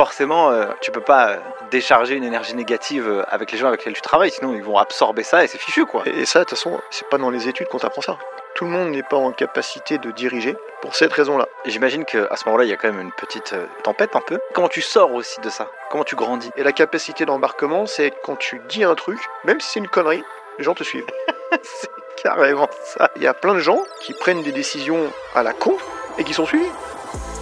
forcément, euh, tu peux pas euh, décharger une énergie négative euh, avec les gens avec lesquels tu travailles, sinon ils vont absorber ça et c'est fichu quoi. Et, et ça, de toute façon, c'est pas dans les études qu'on t'apprend ça. Tout le monde n'est pas en capacité de diriger pour cette raison-là. J'imagine qu'à ce moment-là, il y a quand même une petite euh, tempête un peu. Comment tu sors aussi de ça? Comment tu grandis? Et la capacité d'embarquement, c'est quand tu dis un truc, même si c'est une connerie, les gens te suivent. C'est carrément ça. Il y a plein de gens qui prennent des décisions à la con et qui sont suivis.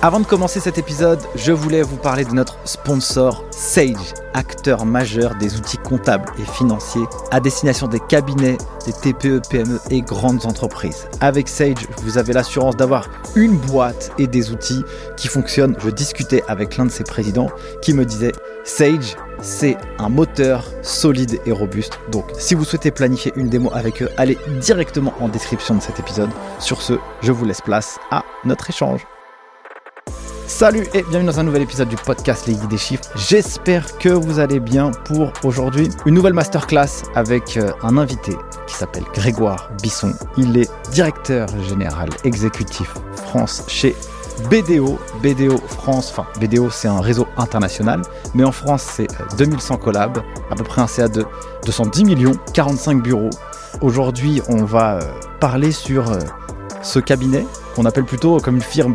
Avant de commencer cet épisode, je voulais vous parler de notre sponsor Sage, acteur majeur des outils comptables et financiers à destination des cabinets, des TPE, PME et grandes entreprises. Avec Sage, vous avez l'assurance d'avoir une boîte et des outils qui fonctionnent. Je discutais avec l'un de ses présidents qui me disait Sage, c'est un moteur solide et robuste. Donc, si vous souhaitez planifier une démo avec eux, allez directement en description de cet épisode. Sur ce, je vous laisse place à notre échange. Salut et bienvenue dans un nouvel épisode du podcast Les Guides des Chiffres. J'espère que vous allez bien pour aujourd'hui. Une nouvelle masterclass avec euh, un invité qui s'appelle Grégoire Bisson. Il est directeur général exécutif France chez BDO. BDO France, enfin BDO c'est un réseau international, mais en France c'est euh, 2100 collabs, à peu près un CA de 210 millions, 45 bureaux. Aujourd'hui on va euh, parler sur euh, ce cabinet qu'on appelle plutôt comme une firme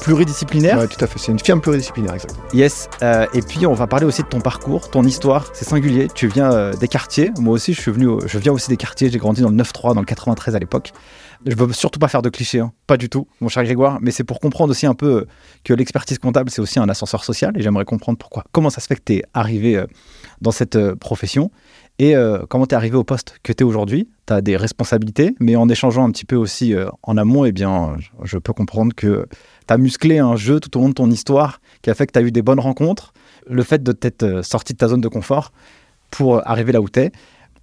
pluridisciplinaire. Ouais, tout à fait. C'est une firme pluridisciplinaire, exactement. Yes, euh, et puis on va parler aussi de ton parcours, ton histoire, c'est singulier. Tu viens euh, des quartiers, moi aussi je suis venu, je viens aussi des quartiers. J'ai grandi dans le 9-3, dans le 93 à l'époque. Je veux surtout pas faire de clichés, hein. pas du tout, mon cher Grégoire, mais c'est pour comprendre aussi un peu euh, que l'expertise comptable c'est aussi un ascenseur social et j'aimerais comprendre pourquoi. Comment ça se fait que tu es arrivé dans cette profession? Et euh, comment tu es arrivé au poste que tu es aujourd'hui? Tu as des responsabilités, mais en échangeant un petit peu aussi euh, en amont, eh bien, je- peux comprendre que tu as musclé un jeu tout au long de ton histoire qui a fait que tu as eu des bonnes rencontres, le fait de t'être euh, sorti de ta zone de confort pour arriver là où tu es.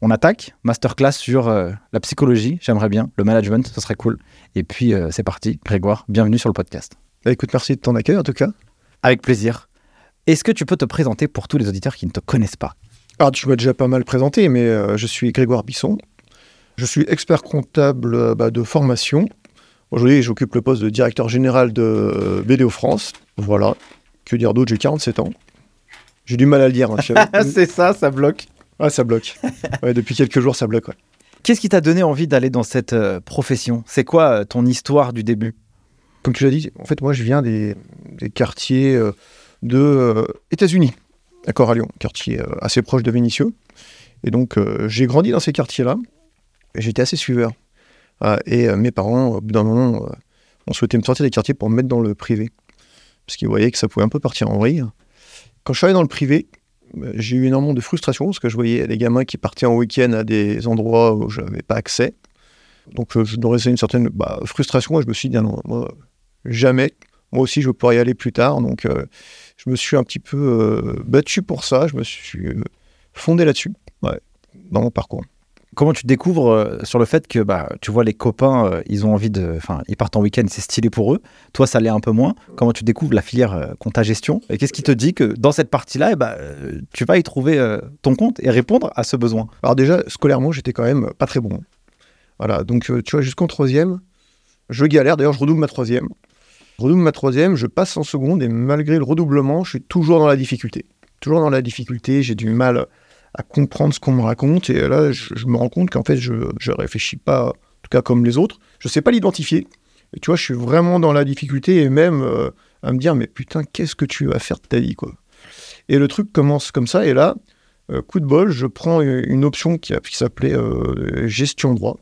On attaque, masterclass sur euh, la psychologie, j'aimerais bien, le management, ce serait cool. Et puis c'est parti, Grégoire, bienvenue sur le podcast. Bah, écoute, merci de ton accueil en tout cas. Avec plaisir. Est-ce que tu peux te présenter pour tous les auditeurs qui ne te connaissent pas? Alors, tu m'as déjà pas mal présenté, mais euh, je suis Grégoire Bisson. Je suis expert comptable euh, bah, de formation. Aujourd'hui, j'occupe le poste de directeur général de euh, BDO France. Voilà. Que dire d'autre? J'ai 47 ans. J'ai du mal à le dire. hein. C'est ça, ça bloque. ah, ça bloque. Ouais, depuis quelques jours, ça bloque. ouais. Qu'est-ce qui t'a donné envie d'aller dans cette euh, profession? C'est quoi ton histoire du début? Comme tu l'as dit, en fait, moi, je viens des, des quartiers de États-Unis, d'accord, à Lyon, quartier euh, assez proche de Vénissieux. Et donc, euh, j'ai grandi dans ces quartiers-là. J'étais assez suiveur. Ah, et euh, mes parents, au bout d'un moment, euh, ont souhaité me sortir des quartiers pour me mettre dans le privé. Parce qu'ils voyaient que ça pouvait un peu partir en vrille. Quand je suis allé dans le privé, euh, j'ai eu énormément de frustration parce que je voyais des gamins qui partaient en week-end à des endroits où je n'avais pas accès. Donc, euh, je nourrissais une certaine bah, frustration et je me suis dit, ah non, moi, jamais. Moi aussi, je veux pouvoir y aller plus tard. Donc, euh, je me suis un petit peu euh, battu pour ça. Je me suis euh, fondé là-dessus, ouais, dans mon parcours. Comment tu découvres euh, sur le fait que bah, tu vois les copains, ils ont envie de. Enfin, ils partent en week-end, c'est stylé pour eux. Toi, ça l'est un peu moins. Comment tu découvres la filière euh, compta-gestion Et qu'est-ce qui te dit que dans cette partie-là, eh euh, tu vas y trouver ton compte et répondre à ce besoin? Alors déjà, scolairement, j'étais quand même pas très bon. Voilà, donc tu vois, jusqu'en troisième, je galère. D'ailleurs, je redouble ma troisième. Je redouble ma troisième, je passe en seconde et malgré le redoublement, je suis toujours dans la difficulté. Toujours dans la difficulté, j'ai du mal à comprendre ce qu'on me raconte et là, je, me rends compte qu'en fait, je ne réfléchis pas, en tout cas comme les autres. Je sais pas l'identifier. Et tu vois, je suis vraiment dans la difficulté et même euh, à me dire, mais putain, qu'est-ce que tu vas faire de ta vie, quoi. Et le truc commence comme ça, et là, euh, coup de bol, je prends une option qui, s'appelait euh, gestion droit.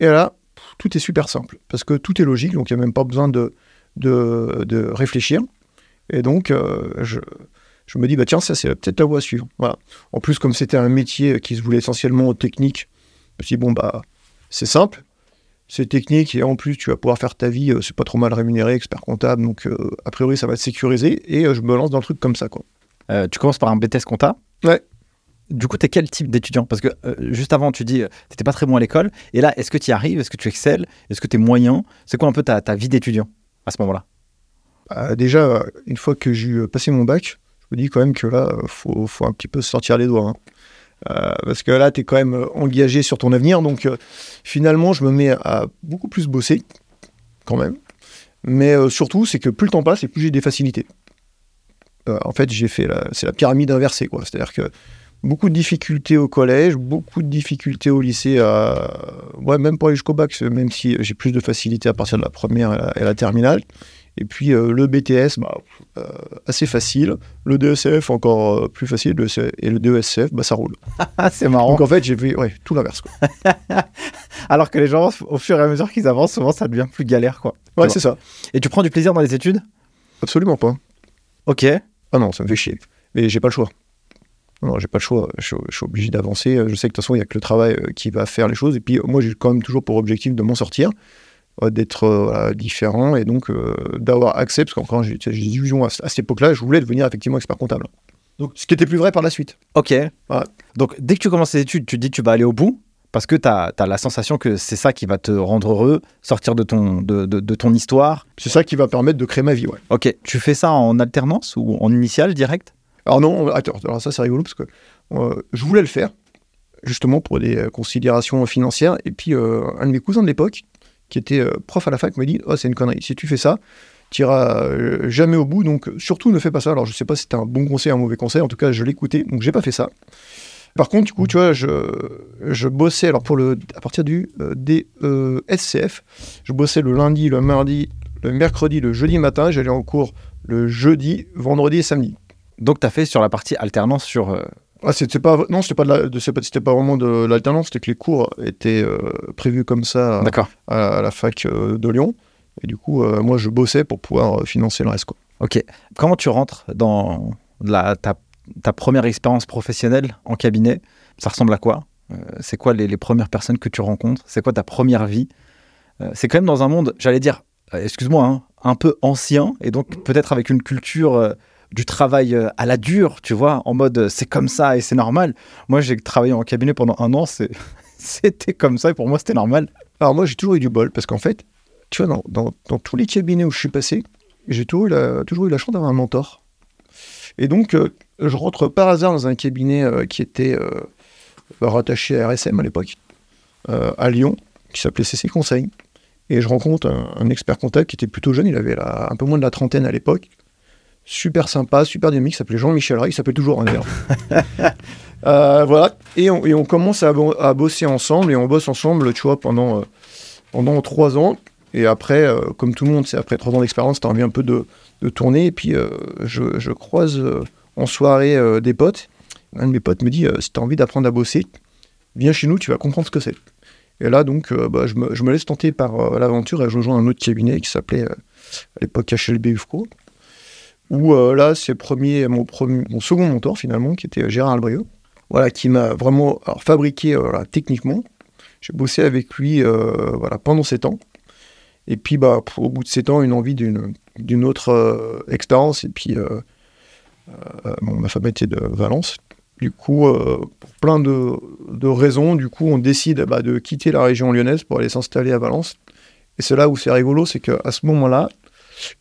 Et là, tout est super simple, parce que tout est logique, donc il n'y a même pas besoin de, de, de réfléchir. Et donc, euh, je, je me dis, bah tiens, ça c'est peut-être la voie à suivre. Voilà. En plus, comme c'était un métier qui se voulait essentiellement technique, je me suis dit, bon, bah, c'est simple, c'est technique, et en plus, tu vas pouvoir faire ta vie, euh, c'est pas trop mal rémunéré, expert comptable, donc euh, a priori, ça va te sécuriser, et je me lance dans le truc comme ça, quoi. Euh, Tu commences par un BTS compta Ouais. Du coup, tu es quel type d'étudiant? Parce que euh, juste avant, tu dis, tu n'étais pas très bon à l'école. Et là, est-ce que tu y arrives? Est-ce que tu excelles? Est-ce que tu es moyen? C'est quoi un peu ta, ta vie d'étudiant à ce moment-là? Bah, déjà, euh, une fois que j'ai eu passé mon bac, je me dis quand même que là, euh, faut, faut un petit peu sortir les doigts. hein. Euh, parce que là, tu es quand même euh, engagé sur ton avenir. Donc, euh, finalement, je me mets à beaucoup plus bosser, quand même. Mais euh, surtout, c'est que plus le temps passe et plus j'ai des facilités. euh, en fait, j'ai fait la, c'est la pyramide inversée, quoi. C'est-à-dire que beaucoup de difficultés au collège, beaucoup de difficultés au lycée, à... ouais, même pour aller jusqu'au bac, même si j'ai plus de facilité à partir de la première et la, et la terminale. Et puis euh, le BTS, bah, euh, assez facile. Le DSF, encore euh, plus facile. Le C- et le DSF, bah, ça roule. C'est marrant. Donc en fait, j'ai ouais, tout l'inverse. Alors que les gens, au fur et à mesure qu'ils avancent, souvent ça devient plus galère, quoi. Ouais, c'est ça. Et tu prends du plaisir dans les études? Absolument pas. Ok. Ah non, ça me fait chier. Mais j'ai pas le choix. Non, j'ai pas le choix. Je, suis- je suis obligé d'avancer. Je sais que de toute façon, il y a que le travail euh, qui va faire les choses. Et puis, moi, j'ai quand même toujours pour objectif de m'en sortir, euh, d'être euh, voilà, différent et donc euh, d'avoir accès. Parce qu'encore, j'ai des illusions à, à cette époque-là. Je voulais devenir effectivement expert comptable. Donc, ce qui était plus vrai par la suite. Ok. Donc, dès que tu commences tes études, tu te dis que tu vas aller au bout parce que tu as, la sensation que c'est ça qui va te rendre heureux, sortir de ton, de, de- de ton histoire. C'est ça qui va permettre de créer ma vie. Ouais. Ok. Tu fais ça en alternance ou en initial direct? Alors non, attends, alors ça c'est rigolo parce que euh, je voulais le faire, justement pour des euh, considérations financières. Et puis euh, un de mes cousins de l'époque, qui était prof à la fac, m'a dit Oh, c'est une connerie, si tu fais ça, tu iras jamais au bout, donc surtout ne fais pas ça. Alors je sais pas si c'était un bon conseil un mauvais conseil, en tout cas je l'écoutais, donc j'ai pas fait ça. Par contre, du coup, tu vois, je, je bossais, alors pour le, à partir du euh, DESCF, je bossais le lundi, le mardi, le mercredi, le jeudi matin, j'allais en cours le jeudi, vendredi et samedi. Donc, tu as fait sur la partie alternance sur. euh, Ah, c'était pas non, c'était pas de la- pas, pas vraiment de l'alternance, c'était que les cours étaient euh, prévus comme ça à, à la fac euh, de Lyon. Et du coup, moi, je bossais pour pouvoir financer le reste. Quoi. Ok. Comment tu rentres dans la, ta, ta première expérience professionnelle en cabinet? Ça ressemble à quoi? C'est quoi les, les premières personnes que tu rencontres? C'est quoi ta première vie? C'est quand même dans un monde, j'allais dire, excuse-moi, hein, un peu ancien et donc peut-être avec une culture du travail euh, à la dure, tu vois, en mode euh, c'est comme ça et c'est normal. Moi, j'ai travaillé en cabinet pendant un an, c'était comme ça et pour moi, c'était normal. Alors moi, j'ai toujours eu du bol parce qu'en fait, tu vois, dans, tous les cabinets où je suis passé, j'ai toujours eu la, chance d'avoir un mentor. Et donc, euh, je rentre par hasard dans un cabinet qui était rattaché à RSM à l'époque, à Lyon, qui s'appelait CC Conseil. Et je rencontre un, expert comptable qui était plutôt jeune, il avait un peu moins de la trentaine à l'époque. Super sympa, super dynamique, s'appelait Jean-Michel Ray, il s'appelle toujours un d'ailleurs. Euh, voilà, et on, et on commence à, bo- à bosser ensemble, et on bosse ensemble, tu vois, pendant, euh, pendant trois ans. Et après, euh, comme tout le monde, c'est après trois ans d'expérience, t'as envie un peu de, de tourner. Et puis, je, je croise en soirée des potes. Un de mes potes me dit si t'as envie d'apprendre à bosser, viens chez nous, tu vas comprendre ce que c'est. Et là, donc, bah, je, me, je me laisse tenter par l'aventure et je rejoins un autre cabinet qui s'appelait à l'époque HLB UFCO. Où euh, là, c'est premier, mon, premier, mon second mentor finalement, qui était Gérard Albrieux. Voilà, qui m'a vraiment fabriqué euh, voilà, techniquement. J'ai bossé avec lui euh, voilà, pendant sept ans. Et puis, bah, au bout de sept ans, une envie d'une, d'une autre euh, expérience. Et puis, euh, euh, ma femme était de Valence. Du coup, euh, pour plein de, de raisons, du coup, on décide bah, de quitter la région lyonnaise pour aller s'installer à Valence. Et c'est là où c'est rigolo, c'est qu'à ce moment-là,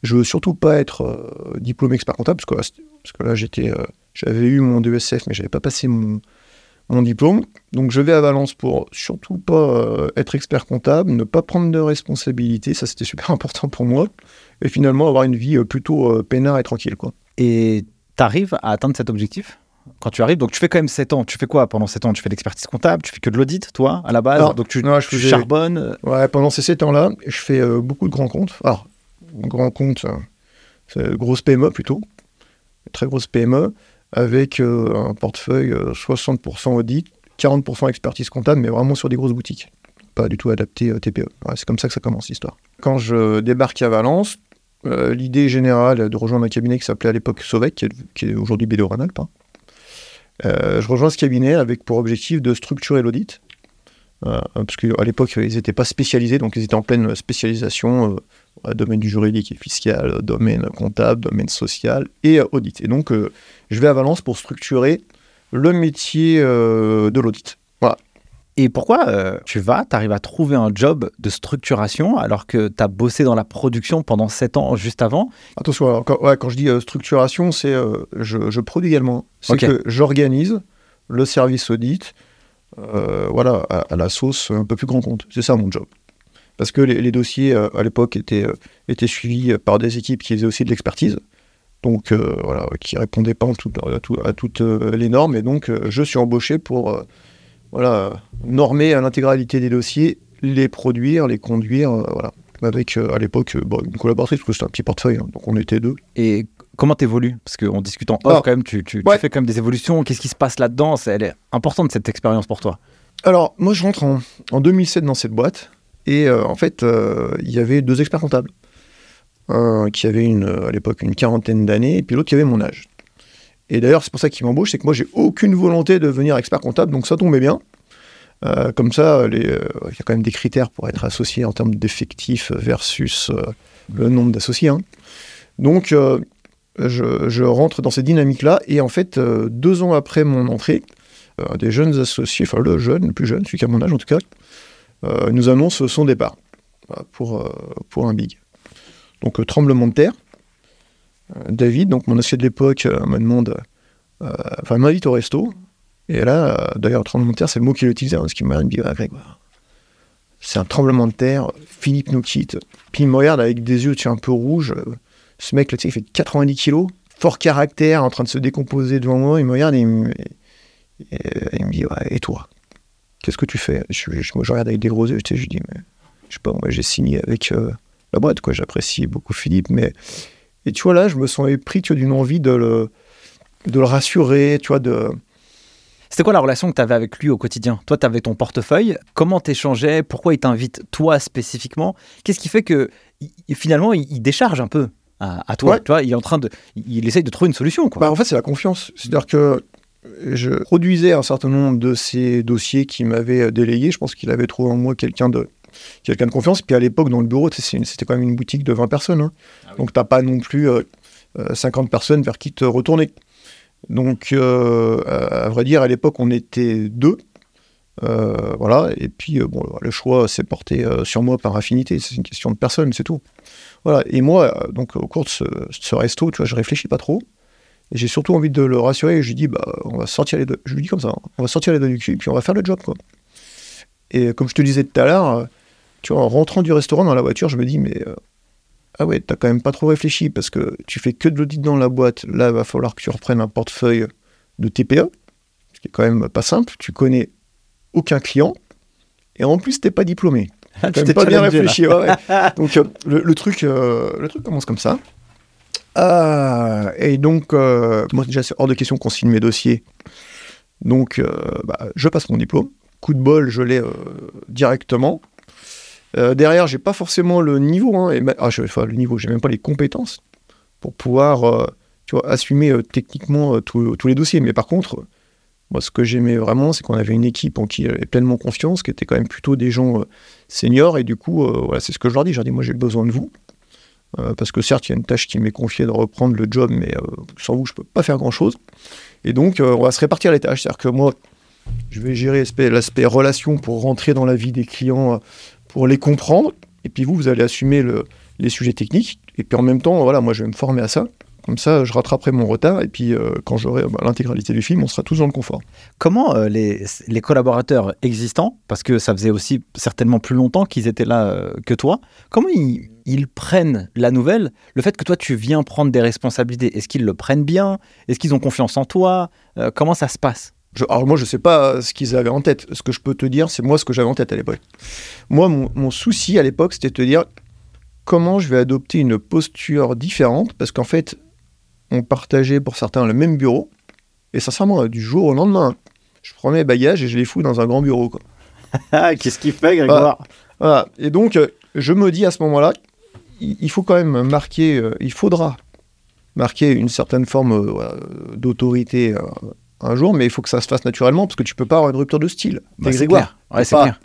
je veux surtout pas être euh, diplômé expert comptable, parce que, parce que là, j'étais, euh, j'avais eu mon DESF, mais j'avais pas passé mon, mon diplôme. Donc je vais à Valence pour surtout pas euh, être expert comptable, ne pas prendre de responsabilités, ça c'était super important pour moi, et finalement avoir une vie euh, plutôt euh, peinard et tranquille. Quoi. Et tu arrives à atteindre cet objectif quand tu arrives, donc tu fais quand même 7 ans. Tu fais quoi pendant 7 ans? Tu fais de l'expertise comptable, tu fais que de l'audit, toi, à la base? Alors, Donc tu, non, je tu faisais- charbonnes. Ouais, pendant ces sept ans-là, je fais beaucoup de grands comptes. Alors, grands comptes, euh, grosse PME plutôt, très grosse PME, avec euh, un portefeuille euh, 60% audit, 40% expertise comptable, mais vraiment sur des grosses boutiques. Pas du tout adapté euh, TPE. C'est comme ça que ça commence l'histoire. Quand je débarque à Valence, euh, l'idée générale de rejoindre un cabinet qui s'appelait à l'époque Sovec, qui est, aujourd'hui BDO Rhône-Alpes. hein. Euh, je rejoins ce cabinet avec pour objectif de structurer l'audit. Euh, parce qu'à l'époque, ils n'étaient pas spécialisés, donc ils étaient en pleine spécialisation, euh, domaine du juridique et fiscal, domaine comptable, domaine social et euh, audit. Et donc, euh, je vais à Valence pour structurer le métier euh, de l'audit. Voilà. Et pourquoi euh, tu vas, tu arrives à trouver un job de structuration alors que tu as bossé dans la production pendant 7 ans juste avant? Attention, alors, quand, ouais, quand je dis euh, structuration, c'est euh, je, je produis également. C'est Ok. que j'organise le service audit euh, voilà, à, à la sauce un peu plus grand compte. C'est ça mon job. Parce que les, les dossiers, euh, à l'époque, étaient, euh, étaient suivis par des équipes qui faisaient aussi de l'expertise. donc euh, voilà, qui répondait pas en tout- à, tout- à toutes euh, les normes. Et donc, euh, je suis embauché pour euh, voilà, normer à l'intégralité des dossiers, les produire, les conduire, euh, voilà. Avec euh, à l'époque euh, bon, une collaboratrice, parce que c'était un petit portefeuille, hein, donc on était deux. Et comment t'évolues? Parce qu'en discutant off, Ah. quand même, tu, tu- tu Ouais. fais quand même des évolutions. Qu'est-ce qui se passe là-dedans? Elle est importante, cette expérience pour toi. Alors, moi, je rentre en, en 2007 dans cette boîte, et euh, en fait, euh, il y avait deux experts comptables. Un qui avait une, euh, à l'époque une quarantaine d'années, et puis l'autre qui avait mon âge. Et d'ailleurs, c'est pour ça qu'il m'embauche, c'est que moi, j'ai aucune volonté de devenir expert comptable, donc ça tombait bien. Comme ça, il y a quand même des critères pour être associé en termes d'effectifs versus le nombre d'associés. hein. Donc, je, je rentre dans cette dynamique-là, et en fait, deux ans après mon entrée, des jeunes associés, enfin le jeune, le plus jeune, celui qui a mon âge en tout cas, nous annonce son départ voilà, pour, euh, pour un big. Donc euh, tremblement de terre. Euh, David, donc mon associé de l'époque, euh, me demande, euh, enfin m'invite au resto. Et là, euh, d'ailleurs, tremblement de terre, c'est le mot qu'il utilisait, hein, ce qui m'a dit, c'est un tremblement de terre, Philippe nous quitte. Puis il me regarde avec des yeux un peu rouges. euh, Ce mec, là, il fait 90 kilos, fort caractère, en train de se décomposer devant moi. Il me regarde et il me, euh, dit, et toi? Qu'est-ce que tu fais je, je, moi, je regarde avec des gros yeux, je dis, mais je sais pas, moi j'ai signé avec euh, la boîte, quoi. J'apprécie beaucoup Philippe, mais. Et tu vois, là, je me sens épris, tu vois, d'une envie de le, de le rassurer, tu vois, de. C'était quoi la relation que tu avais avec lui au quotidien? Toi, tu avais ton portefeuille. Comment t'échangeais? Pourquoi il t'invite toi spécifiquement? Qu'est-ce qui fait que finalement il, décharge un peu à, à toi? Ouais. Tu vois, il est en train de, il, il essaye de trouver une solution. Quoi. Bah, en fait, c'est la confiance. C'est-à-dire que je produisais un certain nombre de ces dossiers qu'il m'avait euh, délégués. Je pense qu'il avait trouvé en moi quelqu'un de, quelqu'un de confiance. Puis à l'époque, dans le bureau, c'était quand même une boutique de 20 personnes. hein. Donc, tu n'as pas non plus euh, euh, 50 personnes vers qui te retourner. Donc, euh, à vrai dire, à l'époque, on était deux. Euh, voilà, et puis euh, bon, le choix s'est porté euh, sur moi par affinité, c'est une question de personne, c'est tout. Voilà, et moi, euh, donc au cours de ce, ce resto, tu vois, je réfléchis pas trop, et j'ai surtout envie de le rassurer, et je lui dis, bah, on va sortir les deux, je lui dis comme ça, hein, on va sortir les deux du cul, puis on va faire le job, quoi. Et comme je te disais tout à l'heure, tu vois, en rentrant du restaurant dans la voiture, je me dis, mais euh, ah ouais, t'as quand même pas trop réfléchi, parce que tu fais que de l'audit dans la boîte, là, il va falloir que tu reprennes un portefeuille de TPE, ce qui est quand même pas simple, tu connais aucun client, et en plus, t'es pas diplômé. Ah, Quand même pas bien réfléchi. ouais, ouais. Donc euh, le, le truc, euh, le truc commence comme ça. Ah, et donc, euh, moi déjà, c'est hors de question qu'on signe mes dossiers. Donc, euh, bah, je passe mon diplôme. Coup de bol, je l'ai euh, directement. Euh, derrière, j'ai pas forcément le niveau, hein, ah, enfin, le niveau, j'ai même pas les compétences pour pouvoir, euh, assumer euh, techniquement euh, tous les dossiers. Mais par contre, moi, ce que j'aimais vraiment, c'est qu'on avait une équipe en qui j'avais pleinement confiance, qui était quand même plutôt des gens euh, seniors, et du coup, euh, voilà, c'est ce que je leur dis. Je leur dis, moi, j'ai besoin de vous. Euh, parce que certes, il y a une tâche qui m'est confiée de reprendre le job, mais euh, sans vous, je peux pas faire grand-chose. Et donc, euh, on va se répartir les tâches. C'est-à-dire que moi, je vais gérer l'aspect- relation pour rentrer dans la vie des clients, pour les comprendre. Et puis vous, vous allez assumer le- les sujets techniques. Et puis en même temps, voilà, moi, je vais me former à ça. Comme ça, je rattraperai mon retard. Et puis, quand j'aurai bah, l'intégralité du film, on sera tous dans le confort. Comment les, collaborateurs existants, parce que ça faisait aussi certainement plus longtemps qu'ils étaient là que toi, comment ils, ils prennent la nouvelle, le fait que toi tu viens prendre des responsabilités Est-ce qu'ils le prennent bien? Est-ce qu'ils ont confiance en toi? Euh, Comment ça se passe? Je- alors moi, je sais pas ce qu'ils avaient en tête. Ce que je peux te dire, c'est moi ce que j'avais en tête à l'époque. Moi, mon, mon souci à l'époque, c'était de te dire comment je vais adopter une posture différente, parce qu'en fait, on partageait pour certains le même bureau, et sincèrement, du jour au lendemain, je prends mes bagages et je les fous dans un grand bureau. Qu'est-ce qu'il fait, Grégoire? Voilà. Et donc, euh, je me dis à ce moment-là, il faut quand même marquer, euh, il faudra marquer une certaine forme euh, d'autorité euh, un jour, mais il faut que ça se fasse naturellement parce que tu peux pas avoir une rupture de style. Bah, c'est clair. Ouais, c'est Pas- clair.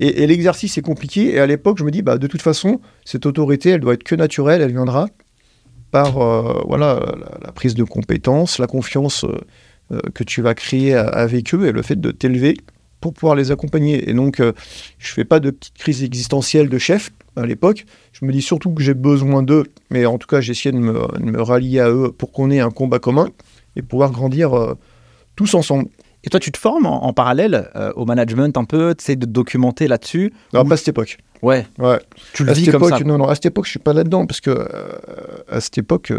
Et, et l'exercice est compliqué. Et à l'époque, je me dis, bah, de toute façon, cette autorité, elle doit être que naturelle. Elle viendra par euh, voilà, la, la prise de compétences, la confiance euh, que tu vas créer avec eux et le fait de t'élever pour pouvoir les accompagner. Et donc, euh, je fais pas de petite crise existentielle de chef à l'époque. Je me dis surtout que j'ai besoin d'eux, mais en tout cas, essayé de me, de me rallier à eux pour qu'on ait un combat commun et pouvoir grandir euh, tous ensemble. Et toi, tu te formes en, en parallèle euh, au management un peu, tu essaies de te documenter là-dessus Non, Ou- pas à cette époque. Ouais, Ouais. tu le à vis cette comme époque, ça. non, non, à cette époque, je suis pas là-dedans parce que à cette époque,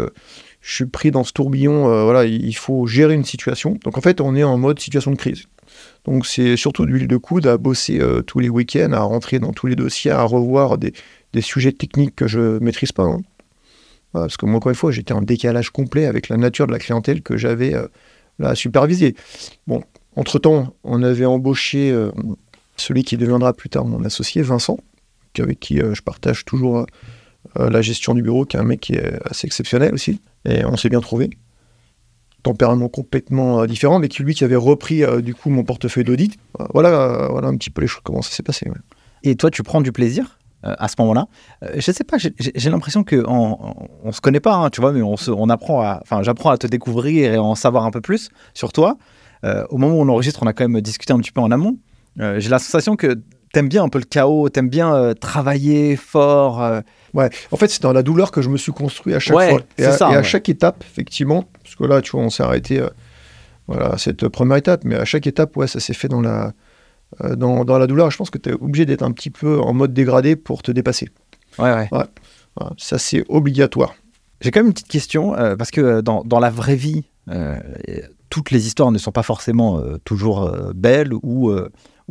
je suis pris dans ce tourbillon. euh, voilà, il il faut gérer une situation. Donc en fait, on est en mode situation de crise. Donc c'est surtout d'huile de coude à bosser euh, tous les week-ends, à rentrer dans tous les dossiers, à revoir des, sujets techniques que je maîtrise pas. hein. Parce que moi, encore une fois, j'étais en décalage complet avec la nature de la clientèle que j'avais euh, à superviser. Bon, entre-temps, on avait embauché euh, celui qui deviendra plus tard mon associé, Vincent, avec qui je partage toujours la gestion du bureau, qui est un mec qui est assez exceptionnel aussi. Et on s'est bien trouvé. Tempérament complètement euh, différent, mais qui lui qui avait repris euh, du coup mon portefeuille d'audit. Euh, Voilà, voilà un petit peu les choses, comment ça s'est passé. Et toi, tu prends du plaisir à ce moment-là? Euh, je sais pas, j'ai- l'impression que on, se connaît pas, hein, tu vois, mais on, se, on apprend à, enfin, j'apprends à te découvrir et à en savoir un peu plus sur toi. Au moment où on enregistre, on a quand même discuté un petit peu en amont. J'ai la sensation que t'aimes bien un peu le chaos, t'aimes bien euh, travailler fort. euh, Ouais, en fait, c'est dans la douleur que je me suis construit à chaque Ouais, fois. Et c'est à, ça, et à ouais. chaque étape, effectivement, parce que là, tu vois, on s'est arrêté euh, voilà, à cette première étape, mais à chaque étape, ouais, ça s'est fait dans la, euh, dans, dans la douleur. Je pense que tu es obligé d'être un petit peu en mode dégradé pour te dépasser. Ouais, ouais. Voilà, ça, c'est obligatoire. J'ai quand même une petite question, parce que dans, dans la vraie vie, toutes les histoires ne sont pas forcément toujours belles ou,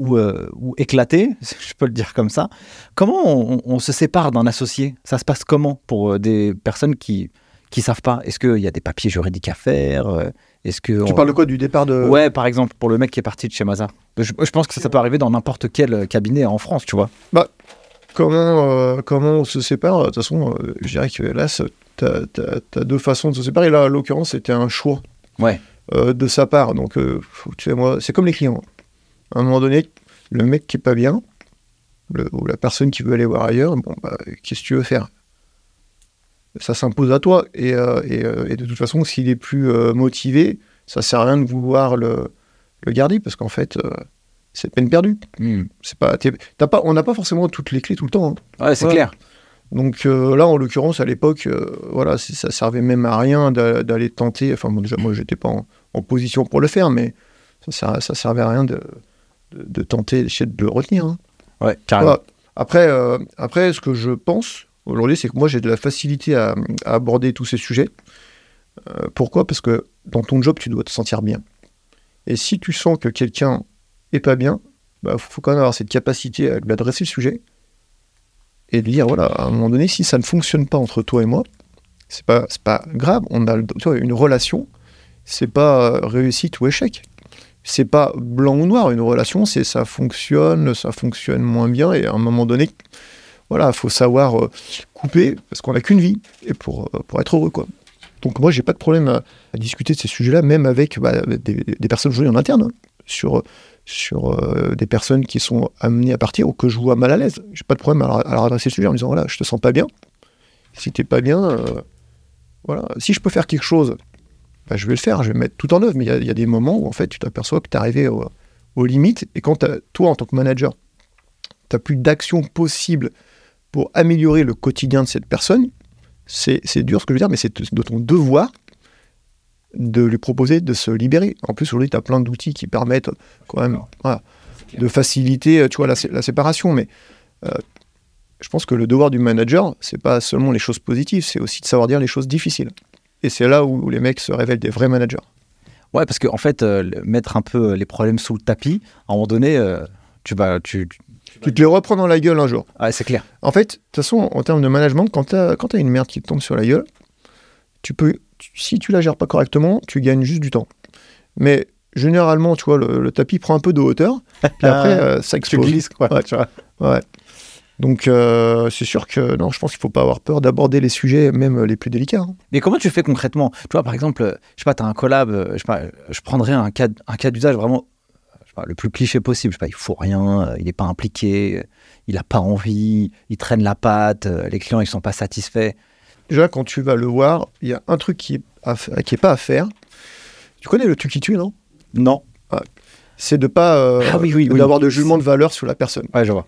ou, euh, ou éclatées, je peux le dire comme ça. Comment on, on se sépare d'un associé? Ça se passe comment pour euh, des personnes qui qui savent pas? Est-ce qu'il y a des papiers juridiques à faire? Euh, Est-ce que Tu on- parles de quoi? Du départ de. Ouais, par exemple, pour le mec qui est parti de chez Maza. Je, je pense que ça, ça peut arriver dans n'importe quel cabinet en France, tu vois. Comment, euh, comment on se sépare? De toute façon, euh, je dirais que là, tu as, deux façons de se séparer. Là, en l'occurrence, c'était un choix Ouais. euh, de sa part. Donc, euh, tu sais, moi, c'est comme les clients. À un moment donné, le mec qui est pas bien, le- ou la personne qui veut aller voir ailleurs, bon, bah, qu'est-ce que tu veux faire? Ça s'impose à toi. Et, euh, et, euh, et de toute façon, s'il est plus euh, motivé, ça sert à rien de vouloir le, le garder parce qu'en fait, euh, c'est peine perdue. C'est pas, pas, on n'a pas forcément toutes les clés tout le temps. hein. Ouais, c'est clair. Donc euh, là, en l'occurrence, à l'époque, euh, voilà, ça servait même à rien d'a- d'aller tenter. Enfin, bon, déjà, moi, j'étais pas en, en position pour le faire, mais ça, ser- ça servait à rien de, de, de tenter d'essayer de le retenir. hein. Ouais, carrément. Voilà. Après, euh, après, ce que je pense aujourd'hui, c'est que moi, j'ai de la facilité à, à aborder tous ces sujets. Euh, pourquoi? Parce que dans ton job, tu dois te sentir bien. Et si tu sens que quelqu'un est pas bien, il faut quand même avoir cette capacité à lui adresser le sujet et de dire voilà, à un moment donné, si ça ne fonctionne pas entre toi et moi, c'est pas, pas grave. On a le- tu vois, une relation, c'est pas euh, réussite ou échec. C'est pas blanc ou noir. Une relation, c'est ça fonctionne, ça fonctionne moins bien, et à un moment donné, voilà, faut savoir euh, couper parce qu'on n'a qu'une vie et pour, euh, pour être heureux, quoi. Donc moi, j'ai pas de problème à, discuter de ces sujets-là, même avec bah, des, des personnes aujourd'hui en interne, sur sur euh, des personnes qui sont amenées à partir ou que je vois mal à l'aise. J'ai pas de problème à leur, adresser le sujet en disant voilà, je te sens pas bien. Si t'es pas bien, voilà. Si je peux faire quelque chose, bah, je vais le faire, je vais mettre tout en œuvre. Mais il y a- il y, a des moments où en fait tu t'aperçois que tu es arrivé au- aux limites et quand toi en tant que manager, tu plus d'action possible pour améliorer le quotidien de cette personne, c'est c'est dur ce que je veux dire, mais c'est de ton devoir de lui proposer de se libérer. En plus, aujourd'hui, tu as plein d'outils qui permettent quand même voilà, de faciliter tu vois, la, sé- la séparation. Mais euh, je pense que le devoir du manager, c'est pas seulement les choses positives, c'est aussi de savoir dire les choses difficiles. Et c'est là où les mecs se révèlent des vrais managers. Ouais, parce qu'en en fait, euh, mettre un peu les problèmes sous le tapis, à un moment donné, euh, tu vas. Tu, tu- Tu te les reprends dans la gueule un jour. Ouais, c'est clair. En fait, de toute façon, en termes de management, quand tu as, une merde qui te tombe sur la gueule, tu peux, tu- si tu la gères pas correctement, tu gagnes juste du temps. Mais généralement, tu vois, le, le tapis prend un peu de hauteur, puis après, euh, ça Tu explose. glisses, quoi. Ouais. Tu vois. Ouais. Donc, euh, c'est sûr que non, je pense qu'il faut pas avoir peur d'aborder les sujets, même les plus délicats. hein. Mais comment tu fais concrètement? Tu vois, par exemple, je sais pas, tu as un collab, euh, je sais pas, je prendrais un cas, un cas d'usage vraiment je sais pas, le plus cliché possible. Je sais pas, il faut rien, euh, il n'est pas impliqué, il a pas envie, il traîne la patte, les clients ils sont pas satisfaits. Déjà, quand tu vas le voir, il y a un truc qui est, à fa- qui est pas à faire. Tu connais le truc qui tue, non? Non. C'est de pas euh, Ah oui, oui, oui. d'avoir de jugement de valeur sur la personne. Ouais, je vois.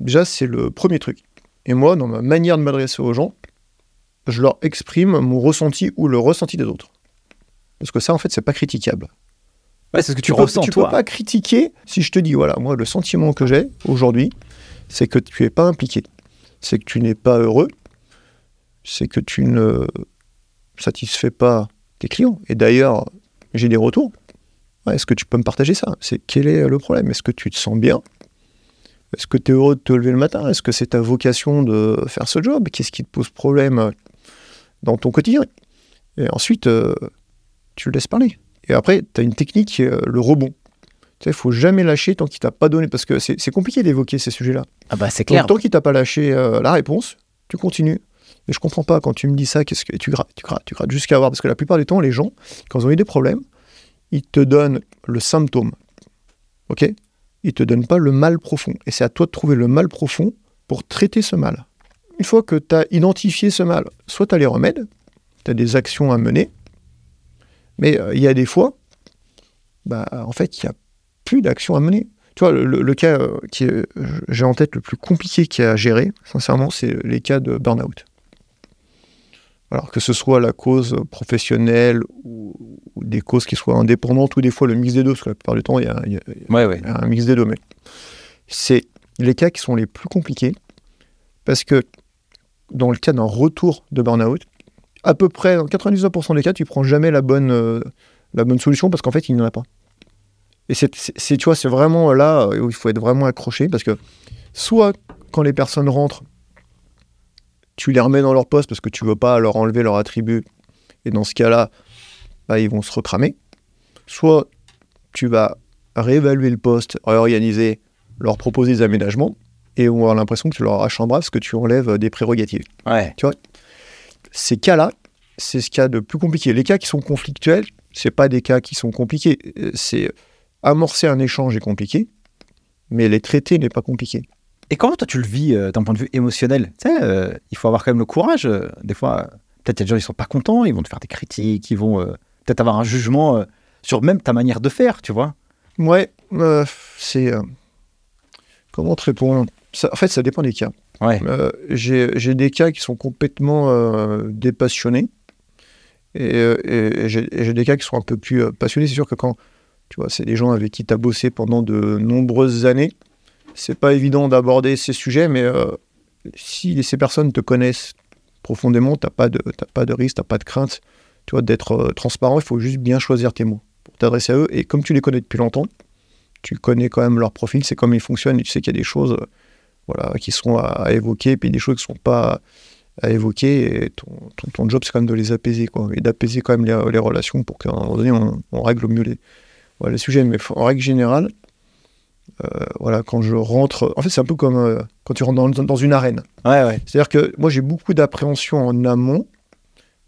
Déjà, c'est le premier truc. Et moi, dans ma manière de m'adresser aux gens, je leur exprime mon ressenti ou le ressenti des autres. Parce que ça, en fait, c'est pas critiquable. Ouais, c'est ce que tu, Tu, peux, ressens, tu toi. peux pas critiquer si je te dis, voilà, moi, le sentiment que j'ai aujourd'hui, c'est que tu n'es pas impliqué. C'est que tu n'es pas heureux. C'est que tu ne satisfais pas tes clients. Et d'ailleurs, j'ai des retours. Ouais, Est-ce que tu peux me partager ça? C'est quel est le problème? Est-ce que tu te sens bien? Est-ce que tu es heureux de te lever le matin? Est-ce que c'est ta vocation de faire ce job? Qu'est-ce qui te pose problème dans ton quotidien? Et ensuite, euh, tu le laisses parler. Et après, tu as une technique, qui est, euh, le rebond. Tu sais, il faut jamais lâcher tant qu'il t'a pas donné, parce que c'est compliqué d'évoquer ces sujets-là. Ah bah c'est Donc, clair. tant qu'il t'a pas lâché euh, la réponse, tu continues. Mais je comprends pas quand tu me dis ça, qu'est-ce que et tu grattes, tu grattes, tu grattes jusqu'à avoir. Parce que la plupart du temps, les gens, quand ils ont eu des problèmes, ils te donnent le symptôme. Ok? Ils te donnent pas le mal profond. Et c'est à toi de trouver le mal profond pour traiter ce mal. Une fois que tu as identifié ce mal, soit tu as les remèdes, tu as des actions à mener, mais euh, il y a des fois, bah, en fait, il n'y a plus d'action à mener. Tu vois, le, cas euh, qui est- j'ai en tête le plus compliqué qui à gérer, sincèrement, c'est les cas de burn-out. Alors que ce soit la cause professionnelle ou, ou des causes qui soient indépendantes ou des fois le mix des deux, parce que la plupart du temps, il y a, il y a- Ouais, ouais. il y a un mix des deux, mais c'est les cas qui sont les plus compliqués parce que dans le cas d'un retour de burn-out, à peu près dans 99% des cas, tu prends jamais la bonne, euh, la bonne solution parce qu'en fait, il n'y en a pas. Et c'est- tu vois, c'est vraiment là où il faut être vraiment accroché parce que soit quand les personnes rentrent, tu les remets dans leur poste parce que tu veux pas leur enlever leur attribut et dans ce cas-là, bah, ils vont se recramer. Soit tu vas réévaluer le poste, réorganiser, leur proposer des aménagements et on avoir l'impression que tu leur arraches un bras parce que tu enlèves des prérogatives Ouais. ces cas-là, c'est ce cas de plus compliqué. Les cas qui sont conflictuels, c'est pas des cas qui sont compliqués. Euh, C'est amorcer un échange est compliqué, mais les traiter n'est pas compliqué. Et comment toi tu le vis euh, d'un point de vue émotionnel? Tu sais, euh, il faut avoir quand même le courage. euh, des fois, euh, peut-être il y a des gens qui sont pas contents, ils vont te faire des critiques, ils vont euh, peut-être avoir un jugement euh, sur même ta manière de faire, tu vois? Ouais, euh, c'est euh, comment te répondre? Ça- En fait, ça dépend des cas. Ouais. Euh, J'ai j'ai des cas qui sont complètement euh, dépassionnés et, euh, et- et j'ai et j'ai des cas qui sont un peu plus euh, passionnés. C'est sûr que quand tu vois, c'est des gens avec qui tu as bossé pendant de nombreuses années, c'est pas évident d'aborder ces sujets, mais euh, si ces personnes te connaissent profondément, t'as pas de pas de risque, t'as pas de crainte, tu vois, d'être euh, transparent. Il faut juste bien choisir tes mots pour t'adresser à eux. Et comme tu les connais depuis longtemps, tu connais quand même leur profil, c'est comme ils fonctionnent, et tu sais qu'il y a des choses euh, voilà, qui sont à, évoquer, puis des choses qui ne sont pas à évoquer, et ton, ton, job, c'est quand même de les apaiser, quoi, et d'apaiser quand même les, relations pour qu'à un moment donné, on, règle au mieux les, les sujets. Mais en règle générale, euh, voilà, quand je rentre, en fait, c'est un peu comme euh, quand tu rentres dans, dans une arène. Ouais, ouais. C'est-à-dire que moi, j'ai beaucoup d'appréhension en amont,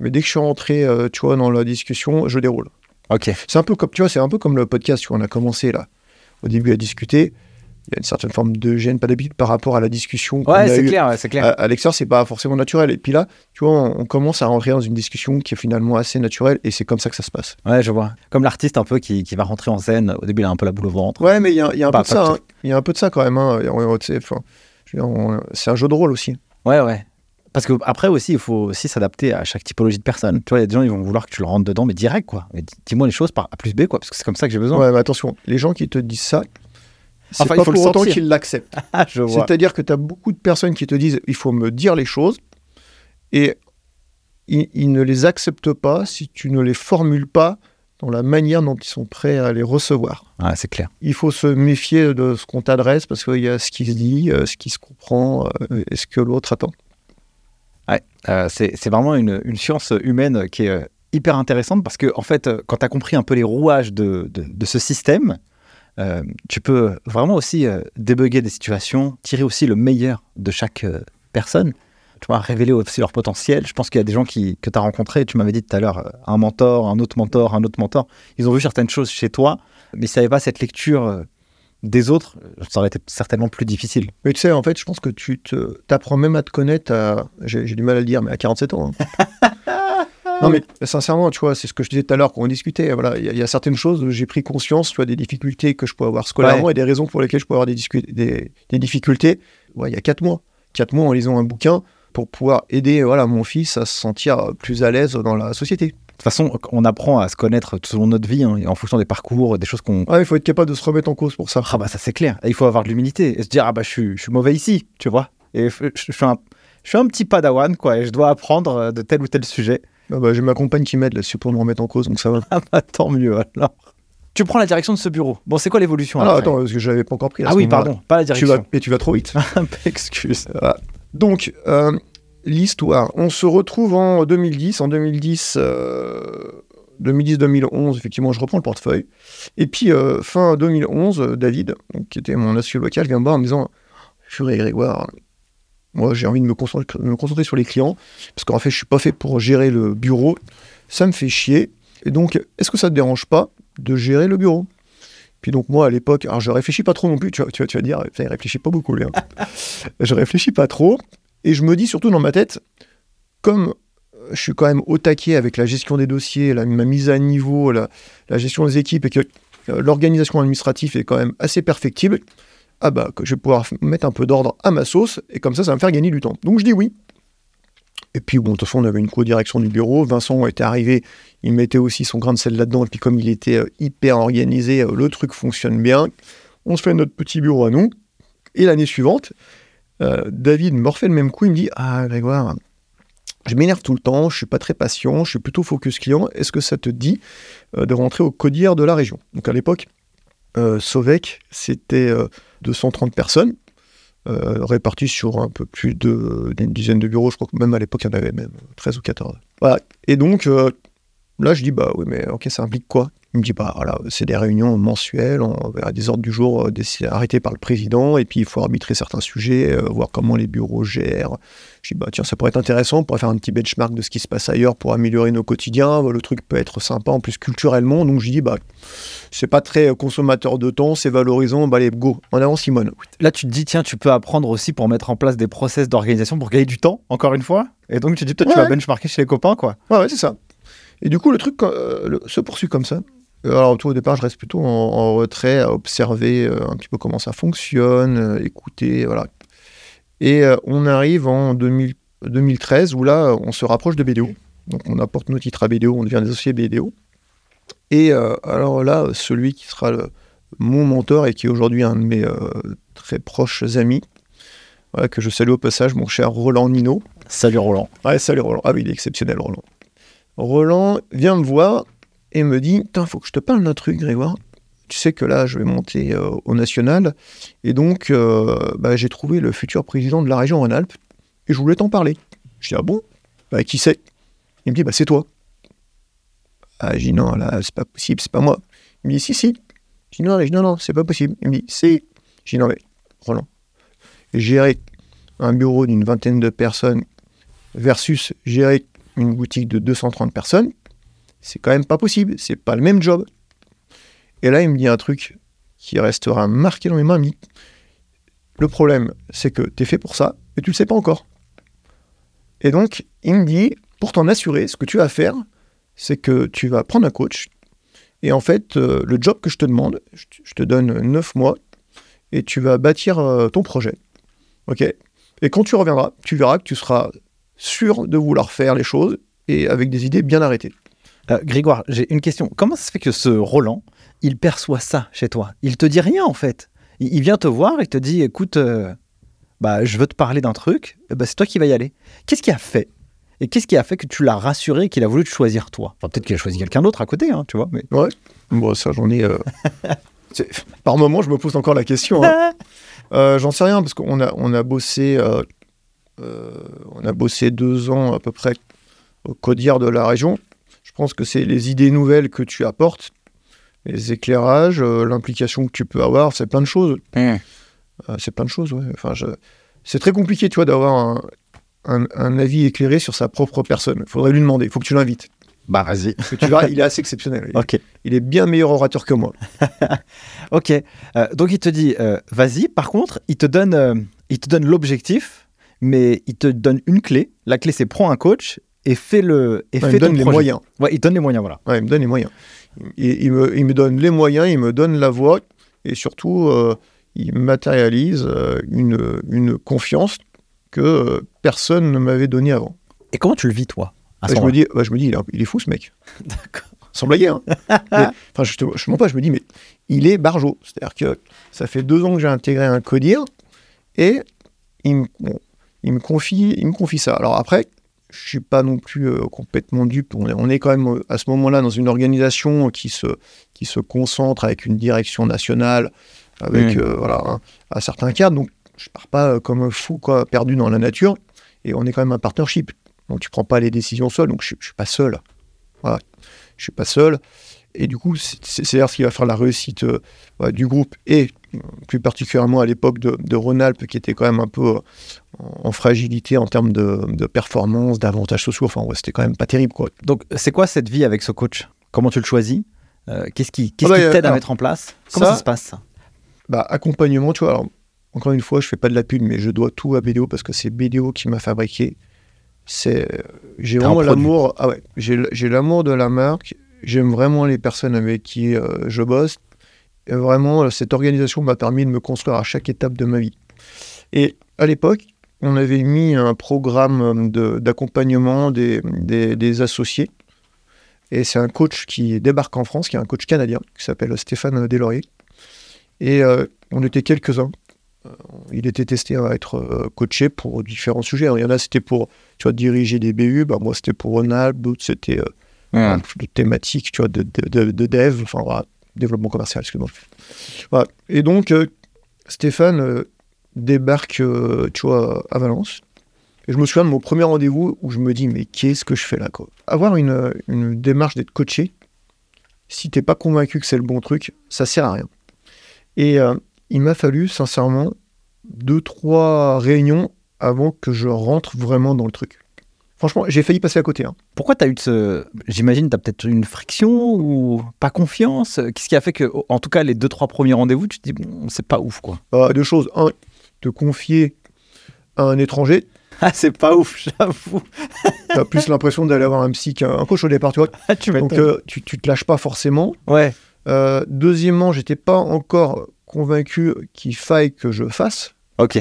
mais dès que je suis rentré, euh, tu vois, dans la discussion, je déroule. Ok. C'est un peu comme, tu vois, c'est un peu comme le podcast, tu vois, on a commencé là, au début à discuter. Il y a une certaine forme de gêne, pas d'habitude par rapport à la discussion Ouais, a c'est clair, ouais, c'est clair. À, à l'extérieur, c'est pas forcément naturel. Et puis là, tu vois, on, on commence à rentrer dans une discussion qui est finalement assez naturelle, et c'est comme ça que ça se passe. Ouais, je vois. Comme l'artiste un peu qui, qui va rentrer en scène. Au début, il a un peu la boule au ventre. Ouais, mais il y a, il y a un Pas- peu de ça. hein. Il y a un peu de ça quand même. hein. C'est un jeu de rôle aussi. Ouais, ouais. Parce que après aussi, il faut aussi s'adapter à chaque typologie de personne. Tu vois, il y a des gens, ils vont vouloir que tu le rentres dedans, mais direct, quoi. Dis-moi les choses par A plus B, quoi, parce que c'est comme ça que j'ai besoin. Ouais, mais attention, les gens qui te disent ça, il faut le pour autant sentir. qu'ils l'acceptent. Ah. C'est-à-dire que tu as beaucoup de personnes qui te disent il faut me dire les choses et ils, ils ne les acceptent pas si tu ne les formules pas dans la manière dont ils sont prêts à les recevoir. Ouais, c'est clair. Il faut se méfier de ce qu'on t'adresse parce qu'il y a ce qui se dit, euh, ce qui se comprend euh, et ce que l'autre attend. Ouais, euh, c'est vraiment une, une science humaine qui est hyper intéressante parce que, en fait, quand tu as compris un peu les rouages de, de, de ce système, euh, tu peux vraiment aussi euh, débugger des situations, tirer aussi le meilleur de chaque euh, personne, tu vois, révéler aussi leur potentiel. Je pense qu'il y a des gens qui, que tu as rencontrés, tu m'avais dit tout à l'heure, euh, un mentor, un autre mentor, un autre mentor, ils ont vu certaines choses chez toi, mais ils ne savaient pas cette lecture des autres, ça aurait été certainement plus difficile. Mais tu sais, en fait, je pense que tu t'apprends même à te connaître à. J'ai, j'ai du mal à le dire, mais à 47 ans. hein. non, mais sincèrement, tu vois, c'est ce que je disais tout à l'heure quand on discutait. Voilà, il y, a- il y a certaines choses où j'ai pris conscience, tu vois, des difficultés que je peux avoir scolairement Ouais. et des raisons pour lesquelles je peux avoir des, discu- des, des difficultés. Ouais, il y a 4 mois. 4 mois en lisant un bouquin pour pouvoir aider voilà, mon fils à se sentir plus à l'aise dans la société. toute façon, on apprend à se connaître selon notre vie, hein, en fonction des parcours, des choses qu'on. Ouais, il faut être capable de se remettre en cause pour ça. Ah bah ça c'est clair. Et il faut avoir de l'humilité et se dire ah bah je suis, je suis mauvais ici, tu vois. Et je, je suis un, je suis un petit padawan quoi, et je dois apprendre euh, de tel ou tel sujet. Ah bah, J'ai ma compagne qui m'aide là-dessus pour me remettre en cause, donc ça va. Ah bah tant mieux alors. Tu prends la direction de ce bureau. Bon, c'est quoi l'évolution Alors après attends, parce que je l'avais pas encore pris. à Ah oui, pardon, pas la Tu direction. vas, et tu vas trop vite. Excuse. Voilà. Donc, euh, l'histoire. On se retrouve en 2010. En 2010, euh, 2010-2011, effectivement, je reprends le portefeuille. Et puis, euh, fin 2011, euh, David, donc, qui était mon associé local, vient me voir en me disant Purée, Grégoire, moi, j'ai envie de me concentrer, sur les clients, parce qu'en fait, je suis pas fait pour gérer le bureau. Ça me fait chier. Et donc, est-ce que ça te dérange pas de gérer le bureau? Puis donc moi à l'époque, alors je réfléchis pas trop non plus, tu vas, tu vas, dire, putain, il réfléchit pas beaucoup lui. hein. je réfléchis pas trop, et je me dis surtout dans ma tête, comme euh, je suis quand même au taquet avec la gestion des dossiers, ma mise à niveau, la, la gestion des équipes, et que euh, l'organisation administrative est quand même assez perfectible, ah bah que je vais pouvoir mettre un peu d'ordre à ma sauce, et comme ça, ça va me faire gagner du temps. Donc je dis oui. Et puis bon, de toute façon, on avait une co-direction du bureau, Vincent était arrivé, il mettait aussi son grain de sel là-dedans, et puis comme il était euh, hyper organisé, euh, le truc fonctionne bien, on se fait notre petit bureau à nous, et l'année suivante, euh, David me refait le même coup, il me dit Ah Grégoire, je m'énerve tout le temps, je suis pas très patient, je suis plutôt focus client, est-ce que ça te dit de rentrer au codière de la région? Donc à l'époque, Sovec, c'était euh, 230 personnes, euh, réparties sur un peu plus d'une dizaine de bureaux, je crois que même à l'époque, il y en avait même 13 ou 14. Voilà. Et donc, euh, là, je dis Bah oui, mais ok, ça implique quoi? Il me dit, bah voilà, c'est des réunions mensuelles, on verra des ordres du jour euh, arrêtés par le président, et puis il faut arbitrer certains sujets, euh, voir comment les bureaux gèrent. Je dis, bah tiens, ça pourrait être intéressant, on pourrait faire un petit benchmark de ce qui se passe ailleurs pour améliorer nos quotidiens. Le truc peut être sympa en plus culturellement, donc je dis, bah c'est pas très consommateur de temps, c'est valorisant, bah allez, go, en avant Simone. Là, tu te dis, tiens, tu peux apprendre aussi pour mettre en place des process d'organisation pour gagner du temps, encore une fois. Et donc, tu te dis, peut-être tu vas benchmarker chez les copains, quoi. Ouais, ouais, c'est ça. Et du coup, le truc euh, le- se poursuit comme ça. Euh, Alors, tout au départ, je reste plutôt en, en retrait à observer euh, un petit peu comment ça fonctionne, euh, écouter, voilà. Et on arrive en 2000 2013 où là, on se rapproche de BDO. Donc, on apporte nos titres à BDO, on devient des associés BDO. Et alors là, celui qui sera le- mon mentor et qui est aujourd'hui un de mes très proches amis, voilà, que je salue au passage, mon cher Roland Nino, Salut Roland. Ouais, salut Roland. Ah oui, il est exceptionnel, Roland. Roland vient me voir et me dit Putain, faut que je te parle d'un truc, Grégoire. Tu sais que là, je vais monter euh, au national. Et donc, euh, bah, j'ai trouvé le futur président de la région Rhône-Alpes et je voulais t'en parler. Je dis Ah bon? Bah, qui c'est? Il me dit Bah, c'est toi. Ah, je dis Non, là, c'est pas possible, c'est pas moi. Il me dit Si, si. Je dis Non, non, non, c'est pas possible. Il me dit Si. Je dis Non, mais Roland, gérer un bureau d'une vingtaine de personnes versus gérer une boutique de 230 personnes, c'est quand même pas possible, c'est pas le même job. Et là, il me dit un truc qui restera marqué dans mes mains, le problème, c'est que tu es fait pour ça, mais tu le sais pas encore. Et donc, il me dit, pour t'en assurer, ce que tu vas faire, c'est que tu vas prendre un coach, et en fait, euh, le job que je te demande, je te- je te donne 9 mois, et tu vas bâtir euh, ton projet. OK? Et quand tu reviendras, tu verras que tu seras sûr de vouloir faire les choses et avec des idées bien arrêtées. Euh, Grégoire, j'ai une question. Comment ça se fait que ce Roland, il perçoit ça chez toi? Il te dit rien en fait. Il, il vient te voir et te dit écoute, euh, bah, je veux te parler d'un truc, eh ben, c'est toi qui vas y aller. Qu'est-ce qui a fait? Et qu'est-ce qui a fait que tu l'as rassuré et qu'il a voulu te choisir toi? Enfin, Peut-être qu'il a choisi quelqu'un d'autre à côté, hein, tu vois. Mais... Bon, ça, j'en ai. euh, Par moment, je me pose encore la question. hein. Euh, j'en sais rien parce qu'on a, on a bossé. euh, euh, on a bossé deux ans à peu près au codière de la région. Je pense que c'est les idées nouvelles que tu apportes, les éclairages, euh, l'implication que tu peux avoir, c'est plein de choses. Euh, c'est plein de choses, ouais. Enfin, je... C'est très compliqué, tu vois, d'avoir un, un- un avis éclairé sur sa propre personne. Il faudrait lui demander, il faut que tu l'invites. Bah vas-y. Tu verras, il est assez exceptionnel. Il-. Il est bien meilleur orateur que moi. Ok. Euh, donc il te dit euh, vas-y. Par contre, il te donne, euh, il te donne l'objectif, mais il te donne une clé. La clé c'est prends un coach et fais le et Ouais, il me donne ton les projet. moyens. Ouais, il donne les moyens, voilà. Ouais, il me donne les moyens. Il, il me, il me donne les moyens, il me donne la voie et surtout, euh, il matérialise euh, une, une confiance que euh, personne ne m'avait donnée avant. Et comment tu le vis toi à Bah, je, me dis, bah, je me dis, il est, il est fou ce mec. D'accord. Sans blaguer. Hein. Enfin, je, je mens pas, je me dis, mais il est barjo. C'est-à-dire que ça fait deux ans que j'ai intégré un codir et il me, bon, il me, confie, il me confie ça. Alors après, je suis pas non plus euh, complètement dupe. On est, on est quand même euh, à ce moment-là dans une organisation qui se, qui se concentre avec une direction nationale, avec euh, voilà, un, un certain cadre. Donc, je pars pas comme un fou, quoi, perdu dans la nature. Et on est quand même un partnership. Donc, tu prends pas les décisions seul. Donc, je, je suis pas seul. Voilà. Je suis pas seul. Et du coup, c'est c'est- c'est d'ailleurs ce qui va faire la réussite euh, du groupe et plus particulièrement à l'époque de, de Rhône-Alpes qui était quand même un peu euh, en, fragilité en termes de, de performance, d'avantages sociaux. Enfin, ouais, c'était quand même pas terrible, quoi. Donc, c'est quoi cette vie avec ce coach? Comment tu le choisis? Euh, Qu'est-ce qui, Ah bah, qui t'aide à mettre en place? Comment ça- ça se passe? Bah, accompagnement, tu vois. Alors, encore une fois, je fais pas de la pub, mais je dois tout à BDO parce que c'est BDO qui m'a fabriqué. C'est, euh, j'ai vraiment l'amour. Ah ouais, j'ai, l'amour de la marque. J'aime vraiment les personnes avec qui euh, je bosse. Et vraiment, euh, cette organisation m'a permis de me construire à chaque étape de ma vie. Et à l'époque, on avait mis un programme euh, de- d'accompagnement des, des- des associés. Et c'est un coach qui débarque en France, qui est un coach canadien, qui s'appelle Stéphane Deslauriers. Et euh, on était quelques-uns. Il était testé à être coaché pour différents sujets. Il y en a, c'était pour tu vois, diriger des BU. Bah, moi, c'était pour Rhône-Alpes. D'autres, c'était euh, de thématiques tu vois, de, de- de dev. Enfin, voilà, développement commercial, excuse-moi. Voilà. Et donc, euh, Stéphane euh, débarque, euh, tu vois, à Valence. Et je me souviens de mon premier rendez-vous où je me dis, mais qu'est-ce que je fais là Avoir une, une démarche d'être coaché, si t'es pas convaincu que c'est le bon truc, ça sert à rien. Et il m'a fallu, sincèrement, deux, trois réunions avant que je rentre vraiment dans le truc. Franchement, j'ai failli passer à côté. hein. Pourquoi tu as eu de ce. J'imagine, tu as peut-être une friction ou pas confiance? Qu'est-ce qui a fait que, en tout cas, les deux, trois premiers rendez-vous, tu te dis, bon, c'est pas ouf, quoi? Euh, deux choses. Un, te confier à un étranger, Ah, c'est pas ouf, j'avoue. t'as plus l'impression d'aller avoir un psy qu'un un coach au départ, tu vois. Ah, tu Donc, euh, tu, tu te lâches pas forcément. Ouais. Euh, deuxièmement, j'étais pas encore convaincu qu'il faille que je fasse. Ok.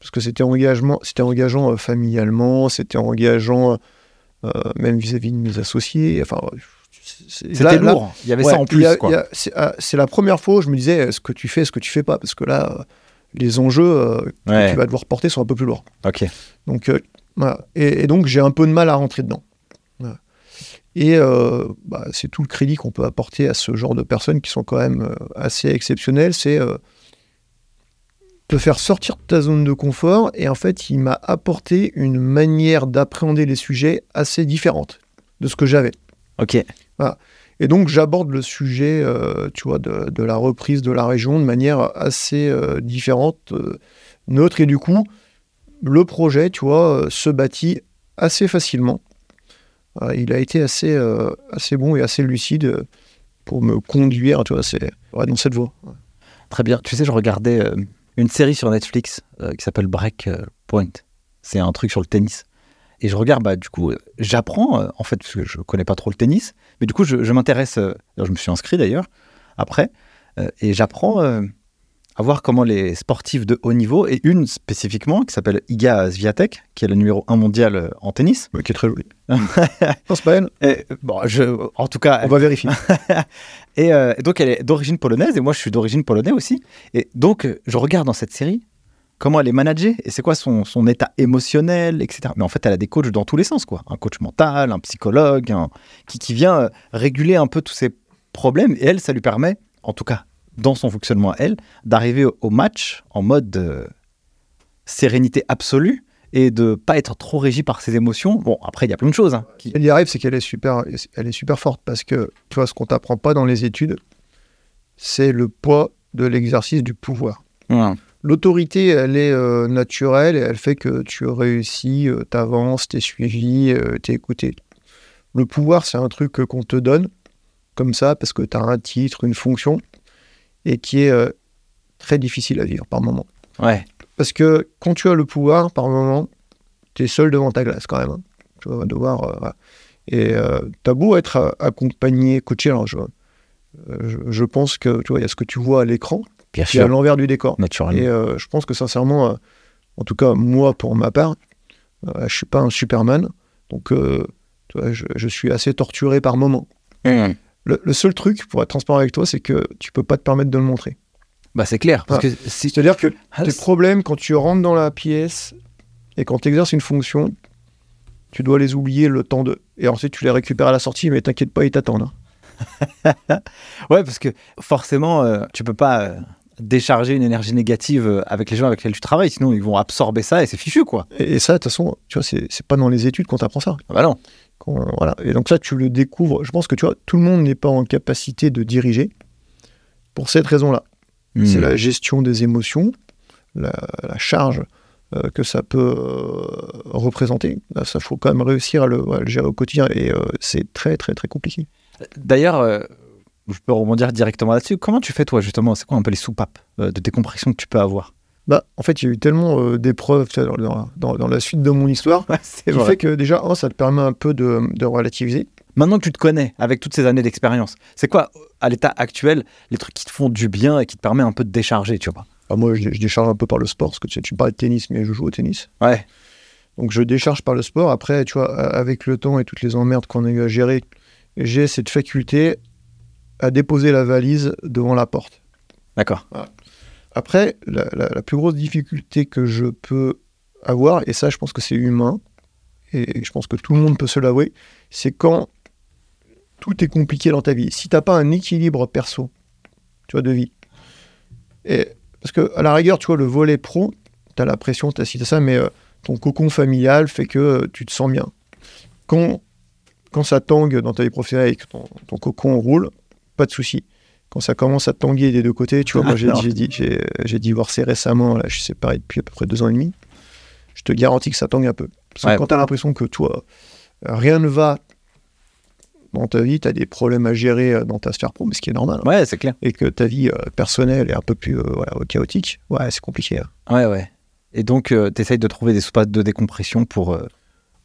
Parce que c'était engagement, c'était engageant euh, familialement, c'était engageant euh, même vis-à-vis de mes associés. Enfin, C'était lourd. Il y avait ouais, ça en plus, c'est ah, c'est la première fois où je me disais est-ce que tu fais, est-ce que tu fais pas, parce que là, euh, les enjeux euh, que tu vas devoir porter sont un peu plus lourds. Ok. Donc, euh, voilà. et, et donc j'ai un peu de mal à rentrer dedans. Et euh, bah, c'est tout le crédit qu'on peut apporter à ce genre de personnes qui sont quand même euh, assez exceptionnelles, c'est euh, te faire sortir de ta zone de confort. Et en fait, il m'a apporté une manière d'appréhender les sujets assez différente de ce que j'avais. Ok. Et donc, j'aborde le sujet, euh, tu vois, de, de la reprise de la région de manière assez euh, différente, euh, neutre. Et du coup, le projet, tu vois, se bâtit assez facilement. Il a été assez, assez bon et assez lucide pour me conduire, tu vois, c'est ouais, dans cette voie. Ouais. Très bien. Tu sais, je regardais une série sur Netflix euh, qui s'appelle Break Point. C'est un truc sur le tennis. Et je regarde, bah, du coup, euh, j'apprends, euh, en fait, parce que je connais pas trop le tennis, mais du coup, je, m'intéresse, je me suis inscrit d'ailleurs, après, et j'apprends à voir comment les sportifs de haut niveau, et une spécifiquement, qui s'appelle Iga Swiatek, qui est le numéro 1 mondial euh, en tennis. Ouais, qui est très joli. non, c'est pas elle. Et, bon, je, en tout cas, On va vérifier. Et, euh, et donc, elle est d'origine polonaise, et moi, je suis d'origine polonaise aussi. Et donc, euh, je regarde dans cette série comment elle est managée, et c'est quoi son, son état émotionnel, etc. Mais en fait, elle a des coachs dans tous les sens, quoi. Un coach mental, un psychologue, un- qui, qui vient réguler un peu tous ces problèmes. Et elle, ça lui permet, en tout cas, dans son fonctionnement à elle, d'arriver au, match en mode euh, sérénité absolue et de pas être trop régi par ses émotions. Bon, après, il y a plein de choses. hein, qui- Elle y arrive, c'est qu'elle est super, elle est super forte parce que tu vois ce qu'on t'apprend pas dans les études, c'est le poids de l'exercice du pouvoir. Ouais. L'autorité, elle est euh, naturelle et elle fait que tu réussis, euh, t'avances, t'es suivi, euh, t'es écouté. Le pouvoir, c'est un truc qu'on te donne comme ça parce que tu as un titre, une fonction et qui est euh, très difficile à vivre par moment. Ouais. Parce que quand tu as le pouvoir, par moment, tu es seul devant ta glace quand même. hein. Tu vas devoir. euh, voilà. Et tu as beau être euh, accompagné, coaché. Alors, je, euh, je, je pense que tu vois, il y a ce que tu vois à l'écran, Bien qui est à sûr, l'envers du décor. naturellement. Et euh, je pense que sincèrement, euh, en tout cas, moi, pour ma part, euh, je suis pas un Superman. Donc, euh, Tu vois, je, je suis assez torturé par moment. Mmh. Le, le seul truc, pour être transparent avec toi, c'est que tu peux pas te permettre de le montrer. Bah c'est clair. Parce que si... C'est-à-dire que Ah, tes problèmes, quand tu rentres dans la pièce et quand tu exerces une fonction, tu dois les oublier le temps de. Et ensuite, tu les récupères à la sortie, mais t'inquiète pas, ils t'attendent. hein. Ouais, parce que forcément, euh, tu peux pas euh, décharger une énergie négative euh, avec les gens avec lesquels tu travailles, sinon ils vont absorber ça et c'est fichu, quoi. Et, ça, de toute façon, tu vois, c'est c'est pas dans les études qu'on t'apprend ça. Ah bah non. Voilà. Et donc ça, tu le découvres. Je pense que tu vois, tout le monde n'est pas en capacité de diriger pour cette raison-là. C'est Mmh. la gestion des émotions, la, la charge euh, que ça peut euh, représenter. Là, ça, faut quand même réussir à le, à le gérer au quotidien. Et euh, c'est très, très, très compliqué. D'ailleurs, je peux rebondir directement là-dessus. Comment tu fais, toi, justement? C'est quoi un peu les soupapes de décompression que tu peux avoir? Bah, en fait, il y a eu tellement euh, d'épreuves dans, dans- dans- dans la suite de mon histoire Ouais, qui vrai. fait que déjà, ça te permet un peu de, de relativiser. Maintenant que tu te connais, avec toutes ces années d'expérience, c'est quoi, à l'état actuel, les trucs qui te font du bien et qui te permettent un peu de décharger, tu vois? Bah, moi, je, je décharge un peu par le sport, parce que tu, sais, tu de tennis, mais je joue au tennis. Ouais. Donc, je décharge par le sport. Après, tu vois, avec le temps et toutes les emmerdes qu'on a eu à gérer, j'ai cette faculté à déposer la valise devant la porte. D'accord. Après, la, plus grosse difficulté que je peux avoir, et ça, je pense que c'est humain, et je pense que tout le monde peut se l'avouer, c'est quand tout est compliqué dans ta vie. Si t'as pas un équilibre perso, tu vois, de vie, et parce que à la rigueur, tu vois, le volet pro, t'as la pression, t'as ci, t'as ça, mais euh, ton cocon familial fait que euh, tu te sens bien. Quand, quand ça tangue dans ta vie professionnelle et que ton, ton cocon roule, pas de souci. Quand ça commence à tanguer des deux côtés, tu vois, moi j'ai Alors. j'ai dit- j'ai- j'ai divorcé récemment, là, je suis séparé depuis à peu près deux ans et demi. Je te garantis que ça tangue un peu. Parce que quand tu as l'impression que toi, rien ne va dans ta vie, tu as des problèmes à gérer euh, dans ta sphère pro, mais ce qui est normal, hein, Ouais, c'est clair. et que ta vie euh, personnelle est un peu plus euh, voilà, chaotique, ouais, c'est compliqué. hein. Ouais, ouais. Et donc, tu essayes de trouver des soupapes de décompression pour. euh,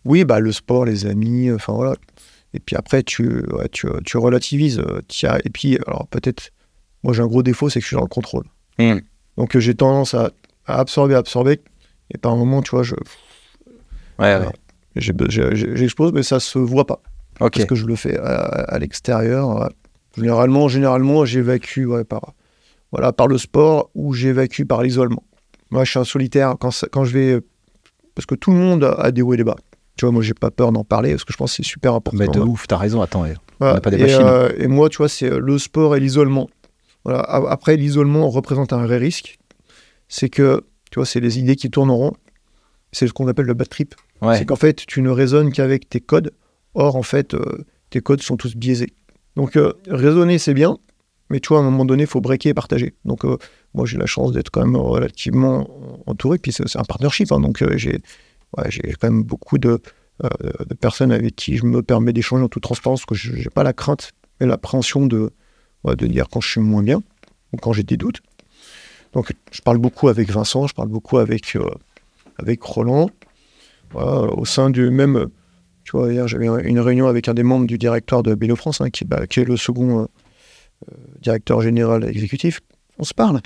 Oui, bah, le sport, les amis, enfin voilà. Et puis après, tu, ouais, tu, tu relativises. euh, as- et puis, alors peut-être, moi j'ai un gros défaut, c'est que je suis dans le contrôle. Hmm. Donc euh, j'ai tendance à, à absorber, absorber. Et par un moment, tu vois, je, Ouais, j'ai- j'explose, mais ça se voit pas. Parce que je le fais à, à l'extérieur. Généralement, généralement j'évacue ouais, par, voilà, par le sport ou j'évacue par l'isolement. Moi, je suis un solitaire. Quand, quand je vais. Parce que tout le monde a des hauts et des bas. Tu vois, moi, j'ai pas peur d'en parler parce que je pense que c'est super important. Mais de ouf, t'as raison. Attends, eh, Voilà. On n'est pas des et, machines. euh, et moi, tu vois, c'est euh, le sport et l'isolement. Voilà. Après, l'isolement représente un vrai risque. C'est que, tu vois, c'est les idées qui tourneront. C'est ce qu'on appelle le bad trip. ouais. C'est qu'en fait, tu ne raisonnes qu'avec tes codes. Or, en fait, euh, tes codes sont tous biaisés. Donc, euh, raisonner, c'est bien. Mais tu vois, à un moment donné, il faut breaker et partager. Donc, moi, j'ai la chance d'être quand même relativement entouré. Puis, c'est un partnership. hein. donc, j'ai j'ai quand même beaucoup de, euh, de personnes avec qui je me permets d'échanger en toute transparence. Que je n'ai pas la crainte et l'appréhension de, de dire quand je suis moins bien ou quand j'ai des doutes. Donc, je parle beaucoup avec Vincent, je parle beaucoup avec, euh, avec Roland. Au sein du même. Tu vois, hier, j'avais une réunion avec un des membres du directoire de Bélo France, hein, qui, bah, qui est le second euh, directeur général exécutif. On se parle.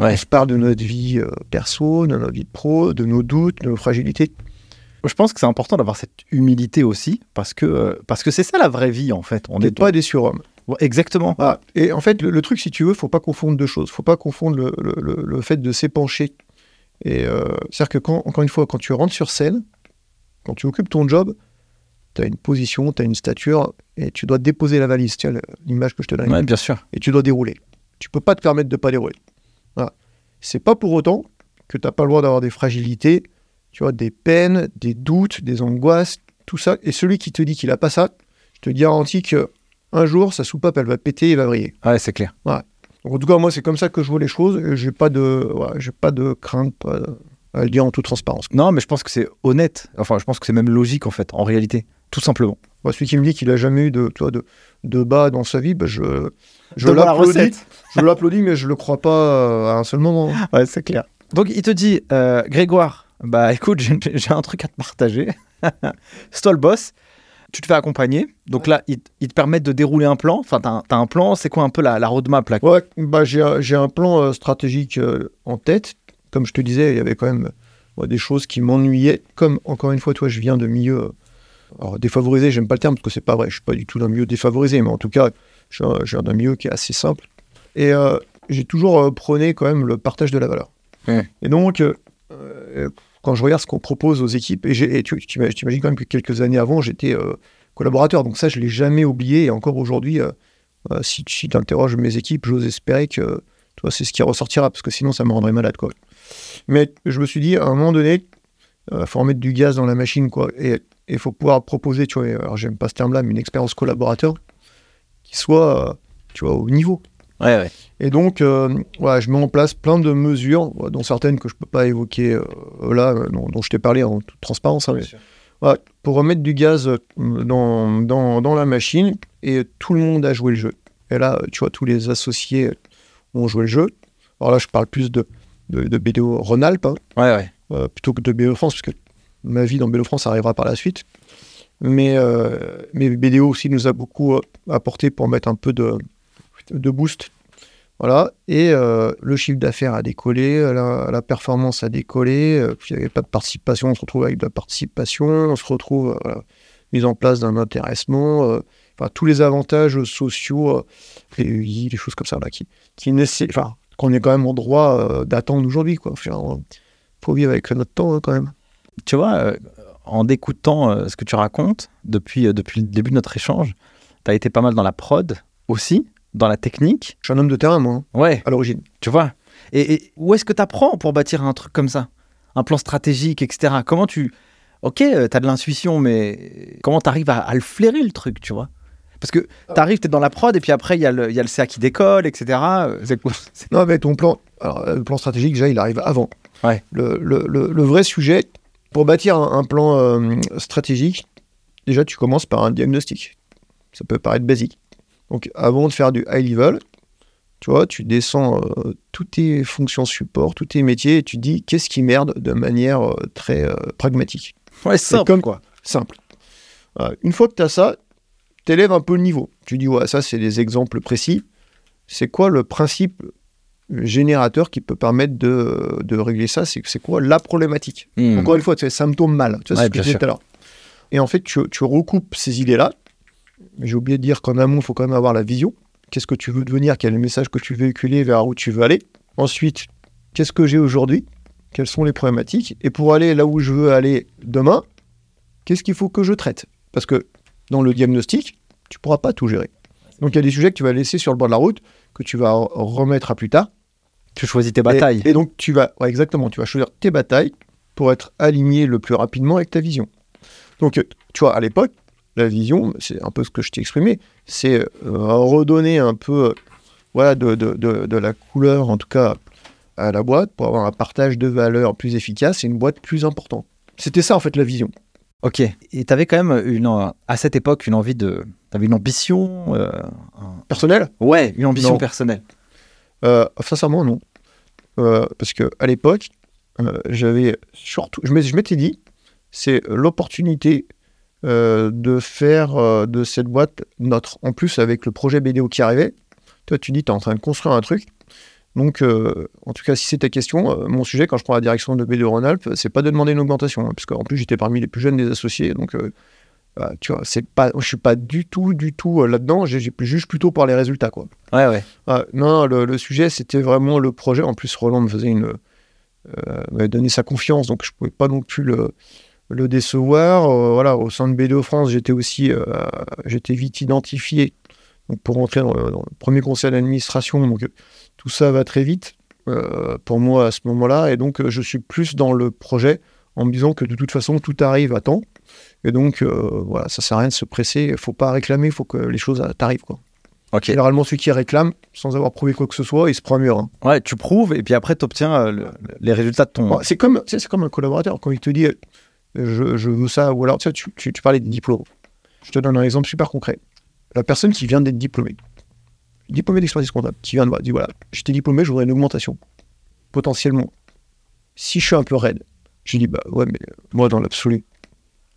Ouais. On se parle de notre vie euh, perso, de notre vie pro, de nos doutes, de nos fragilités? Je pense que c'est important d'avoir cette humilité aussi, parce que euh, parce que c'est ça la vraie vie en fait. On n'est est pas des surhommes. Exactement. Voilà. Et en fait, le, le truc, si tu veux, faut pas confondre deux choses. faut pas confondre le, le- le- fait de s'épancher. Et euh, c'est-à-dire que, quand, encore une fois, quand tu rentres sur scène, quand tu occupes ton job, tu as une position, tu as une stature, et tu dois déposer la valise. Tiens, l'image que je te donne. Ouais, bien sûr. Et tu dois dérouler. Tu peux pas te permettre de pas dérouler. Voilà. C'est pas pour autant que tu n'as pas le droit d'avoir des fragilités, tu vois, des peines, des doutes, des angoisses, tout ça. Et celui qui te dit qu'il a pas ça, je te garantis que un jour, sa soupape, elle va péter et va vriller. Ouais, c'est clair. Donc, en tout cas, moi, c'est comme ça que je vois les choses. J'ai pas de, j'ai pas de crainte pas de- à le dire en toute transparence. Non, mais je pense que c'est honnête. Enfin, je pense que c'est même logique en fait, en réalité, tout simplement. Moi, celui qui me dit qu'il a jamais eu de, tu vois, de, de bas dans sa vie, ben, je, je l'applaudis. Je l'applaudis, mais je le crois pas euh, à un seul moment. Ouais, c'est clair. Donc il te dit, euh, Grégoire, bah écoute, j'ai un truc à te partager. c'est toi le boss. Tu te fais accompagner. Donc là, ils il te permettent de dérouler un plan. Enfin, t'as un, t'as un plan. C'est quoi un peu la, la roadmap là? Ouais, bah, j'ai un- plan euh, stratégique euh, en tête. Comme je te disais, il y avait quand même des choses qui m'ennuyaient. Comme, encore une fois, toi, je viens de milieu, Alors, défavorisé, j'aime pas le terme parce que c'est pas vrai. Je suis pas du tout d'un milieu défavorisé, mais en tout cas, je viens d'un milieu qui est assez simple. Et euh, j'ai toujours euh, prôné quand même le partage de la valeur. Et donc, euh, euh, quand je regarde ce qu'on propose aux équipes, et, tu tu imagines- quand même que quelques années avant, j'étais collaborateur. Donc ça, je l'ai jamais oublié. Et encore aujourd'hui, si, si tu interroges mes équipes, j'ose espérer que toi, c'est ce qui ressortira, parce que sinon, ça me rendrait malade. Quoi. Mais je me suis dit, à un moment donné, il faut remettre du gaz dans la machine. Quoi. Et il faut pouvoir proposer, tu vois, alors j'aime pas ce terme-là, mais une expérience collaborateur qui soit, euh, tu vois, au niveau. Ouais, ouais. Et donc, euh, voilà, je mets en place plein de mesures, dont certaines que je peux pas évoquer euh, là, euh, dont, dont je t'ai parlé en toute transparence, hein, mais, voilà, pour remettre du gaz dans, dans, dans la machine, et tout le monde a joué le jeu. Et là, tu vois, tous les associés ont joué le jeu. Alors là, je parle plus de, de, de BDO Rhône-Alpes, hein, euh, plutôt que de BDO France, parce que ma vie dans BDO France arrivera par la suite. Mais, euh, mais BDO aussi nous a beaucoup euh, apporté pour mettre un peu de, boost. Voilà. Et euh, le chiffre d'affaires a décollé, la, performance a décollé. euh, Il n'y avait pas de participation, on se retrouve avec de la participation, on se retrouve mise en place d'un intéressement. enfin, tous les avantages sociaux, les les choses comme ça, là, qui, qui enfin, qu'on est quand même en droit d'attendre aujourd'hui. Il faut vivre avec notre temps hein, quand même. Tu vois, euh, en écoutant euh, ce que tu racontes depuis, euh, depuis le début de notre échange, tu as été pas mal dans la prod aussi, dans la technique. Je suis un homme de terrain, moi, hein, Ouais, à l'origine. tu vois. Et, et où est-ce que tu apprends pour bâtir un truc comme ça? Un plan stratégique, etc. Comment tu. Ok, tu as de l'intuition, mais comment tu arrives à, à le flairer le truc, tu vois? Parce que tu arrives, tu es dans la prod, et puis après, il y, a le- il y a le CA qui décolle, etc. Non, mais ton plan, alors, le plan stratégique, déjà, il arrive avant. Ouais. Le, le- le- le vrai sujet, pour bâtir un, un plan euh, stratégique, déjà, tu commences par un diagnostic. Ça peut paraître basique. Donc, avant de faire du high level, tu vois, tu descends euh, toutes tes fonctions support, tous tes métiers, et tu dis qu'est-ce qui merde de manière euh, très pragmatique? Ouais, simple, comme- quoi. Simple. Une fois que tu as ça, tu élèves un peu le niveau. Tu dis, ouais, ça, c'est des exemples précis. C'est quoi le principe générateur qui peut permettre de, de régler ça C'est c'est quoi la problématique? Hmm. Encore une fois, tu sais, ça me tombe mal. Tu vois Ouais, ce que je disais tout à l'heure. Et en fait, tu, tu recoupes ces idées-là. J'ai oublié de dire qu'en amont, il faut quand même avoir la vision. Qu'est-ce que tu veux devenir? Quel est le message que tu veux véhiculer Vers où tu veux aller? Ensuite, qu'est-ce que j'ai aujourd'hui? Quelles sont les problématiques? Et pour aller là où je veux aller demain, qu'est-ce qu'il faut que je traite? Parce que dans le diagnostic, tu pourras pas tout gérer. Donc il y a des sujets que tu vas laisser sur le bord de la route, que tu vas remettre à plus tard. Tu choisis tes batailles. Et, donc, tu vas, ouais, exactement, tu vas choisir tes batailles pour être aligné le plus rapidement avec ta vision. Donc, euh, tu vois, à l'époque, la vision, c'est un peu ce que je t'ai exprimé, c'est euh, redonner un peu euh, voilà, de, de- de- de la couleur, en tout cas, à la boîte, pour avoir un partage de valeurs plus efficace et une boîte plus importante. C'était ça, en fait, la vision. Ok. Et tu avais quand même une, à cette époque une envie de. Tu avais une ambition euh, un- Personnel Ouais, une ambition Non. personnelle. Euh, sincèrement, non. Euh, parce que à l'époque, euh, j'avais je m'étais dit, c'est l'opportunité euh, de faire de cette boîte notre. En plus, avec le projet BDO qui arrivait, toi, tu dis, tu es en train de construire un truc. Donc, en tout cas, si c'est ta question, mon sujet, quand je prends la direction de BDO Rhône-Alpes, c'est pas de demander une augmentation, hein, parce qu'en plus, j'étais parmi les plus jeunes des associés. Donc, bah, tu vois, c'est pas, je suis pas du tout, du tout euh, là-dedans. Je juge plutôt par les résultats, quoi. Ouais, ouais. Ah, non, le, le sujet, c'était vraiment le projet. En plus, Roland me faisait une. euh, m'avait donné sa confiance, donc je pouvais pas non plus le, le décevoir. Euh, voilà, au sein de BDO France, j'étais aussi. euh, j'étais vite identifié donc pour rentrer dans le, dans le premier conseil d'administration. Donc, tout ça va très vite pour moi à ce moment-là. Et donc, je suis plus dans le projet en me disant que de toute façon, tout arrive à temps. Et donc, euh, voilà, ça sert à rien de se presser. Il faut pas réclamer, il faut que les choses euh, t'arrivent, quoi. Ok. Généralement, celui qui réclame, sans avoir prouvé quoi que ce soit, il se prend un mur. hein. Ouais, tu prouves et puis après tu obtiens les résultats de ton. Bon, c'est comme, tu sais, c'est comme un collaborateur quand il te dit euh, je, je veux ça, ou alors tu, sais, tu, tu- tu parlais des diplômes. Je te donne un exemple super concret. La personne qui vient d'être diplômée, diplômée d'expertise comptable, qui vient de voir, dit voilà, j'étais diplômé, je voudrais une augmentation. Potentiellement. Si je suis un peu raide, je dis bah ouais, mais euh, moi dans l'absolu,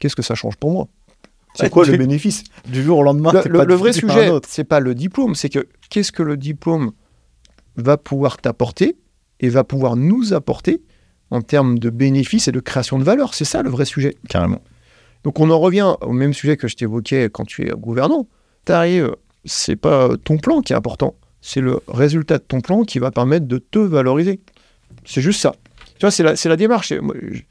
qu'est-ce que ça change pour moi? C'est quoi tu- le bénéfice? Du jour au lendemain, le, le- pas le vrai sujet, c'est pas le diplôme, c'est que qu'est-ce que le diplôme va pouvoir t'apporter et va pouvoir nous apporter en termes de bénéfices et de création de valeur. C'est ça le vrai sujet. Carrément. Donc on en revient au même sujet que je t'évoquais quand tu es gouvernant. T'arrives, c'est pas ton plan qui est important, c'est le résultat de ton plan qui va permettre de te valoriser. C'est juste ça. Tu vois, c'est la, la démarche. Et moi, je,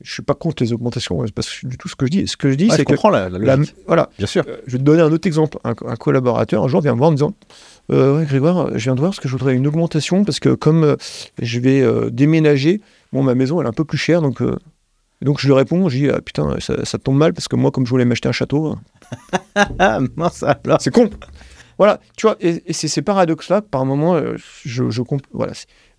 je suis pas contre les augmentations, c'est pas du tout ce que je dis. Ce que je dis, Ouais, c'est je que comprends la, la la- logique. voilà, Bien sûr. euh, je vais te donner un autre exemple. Un, un collaborateur, un jour, vient me voir en me disant Euh, Ouais, Grégoire, je viens de voir parce que je voudrais une augmentation parce que comme euh, je vais euh, déménager, bon, ma maison, elle est un peu plus chère. Donc, donc je lui réponds Je dis ah, Putain, ça, ça tombe mal parce que moi, comme je voulais m'acheter un château, hein, Ah, c'est con. Voilà, tu vois, et, et c'est ces paradoxes-là, par moment, je, je comp- voilà,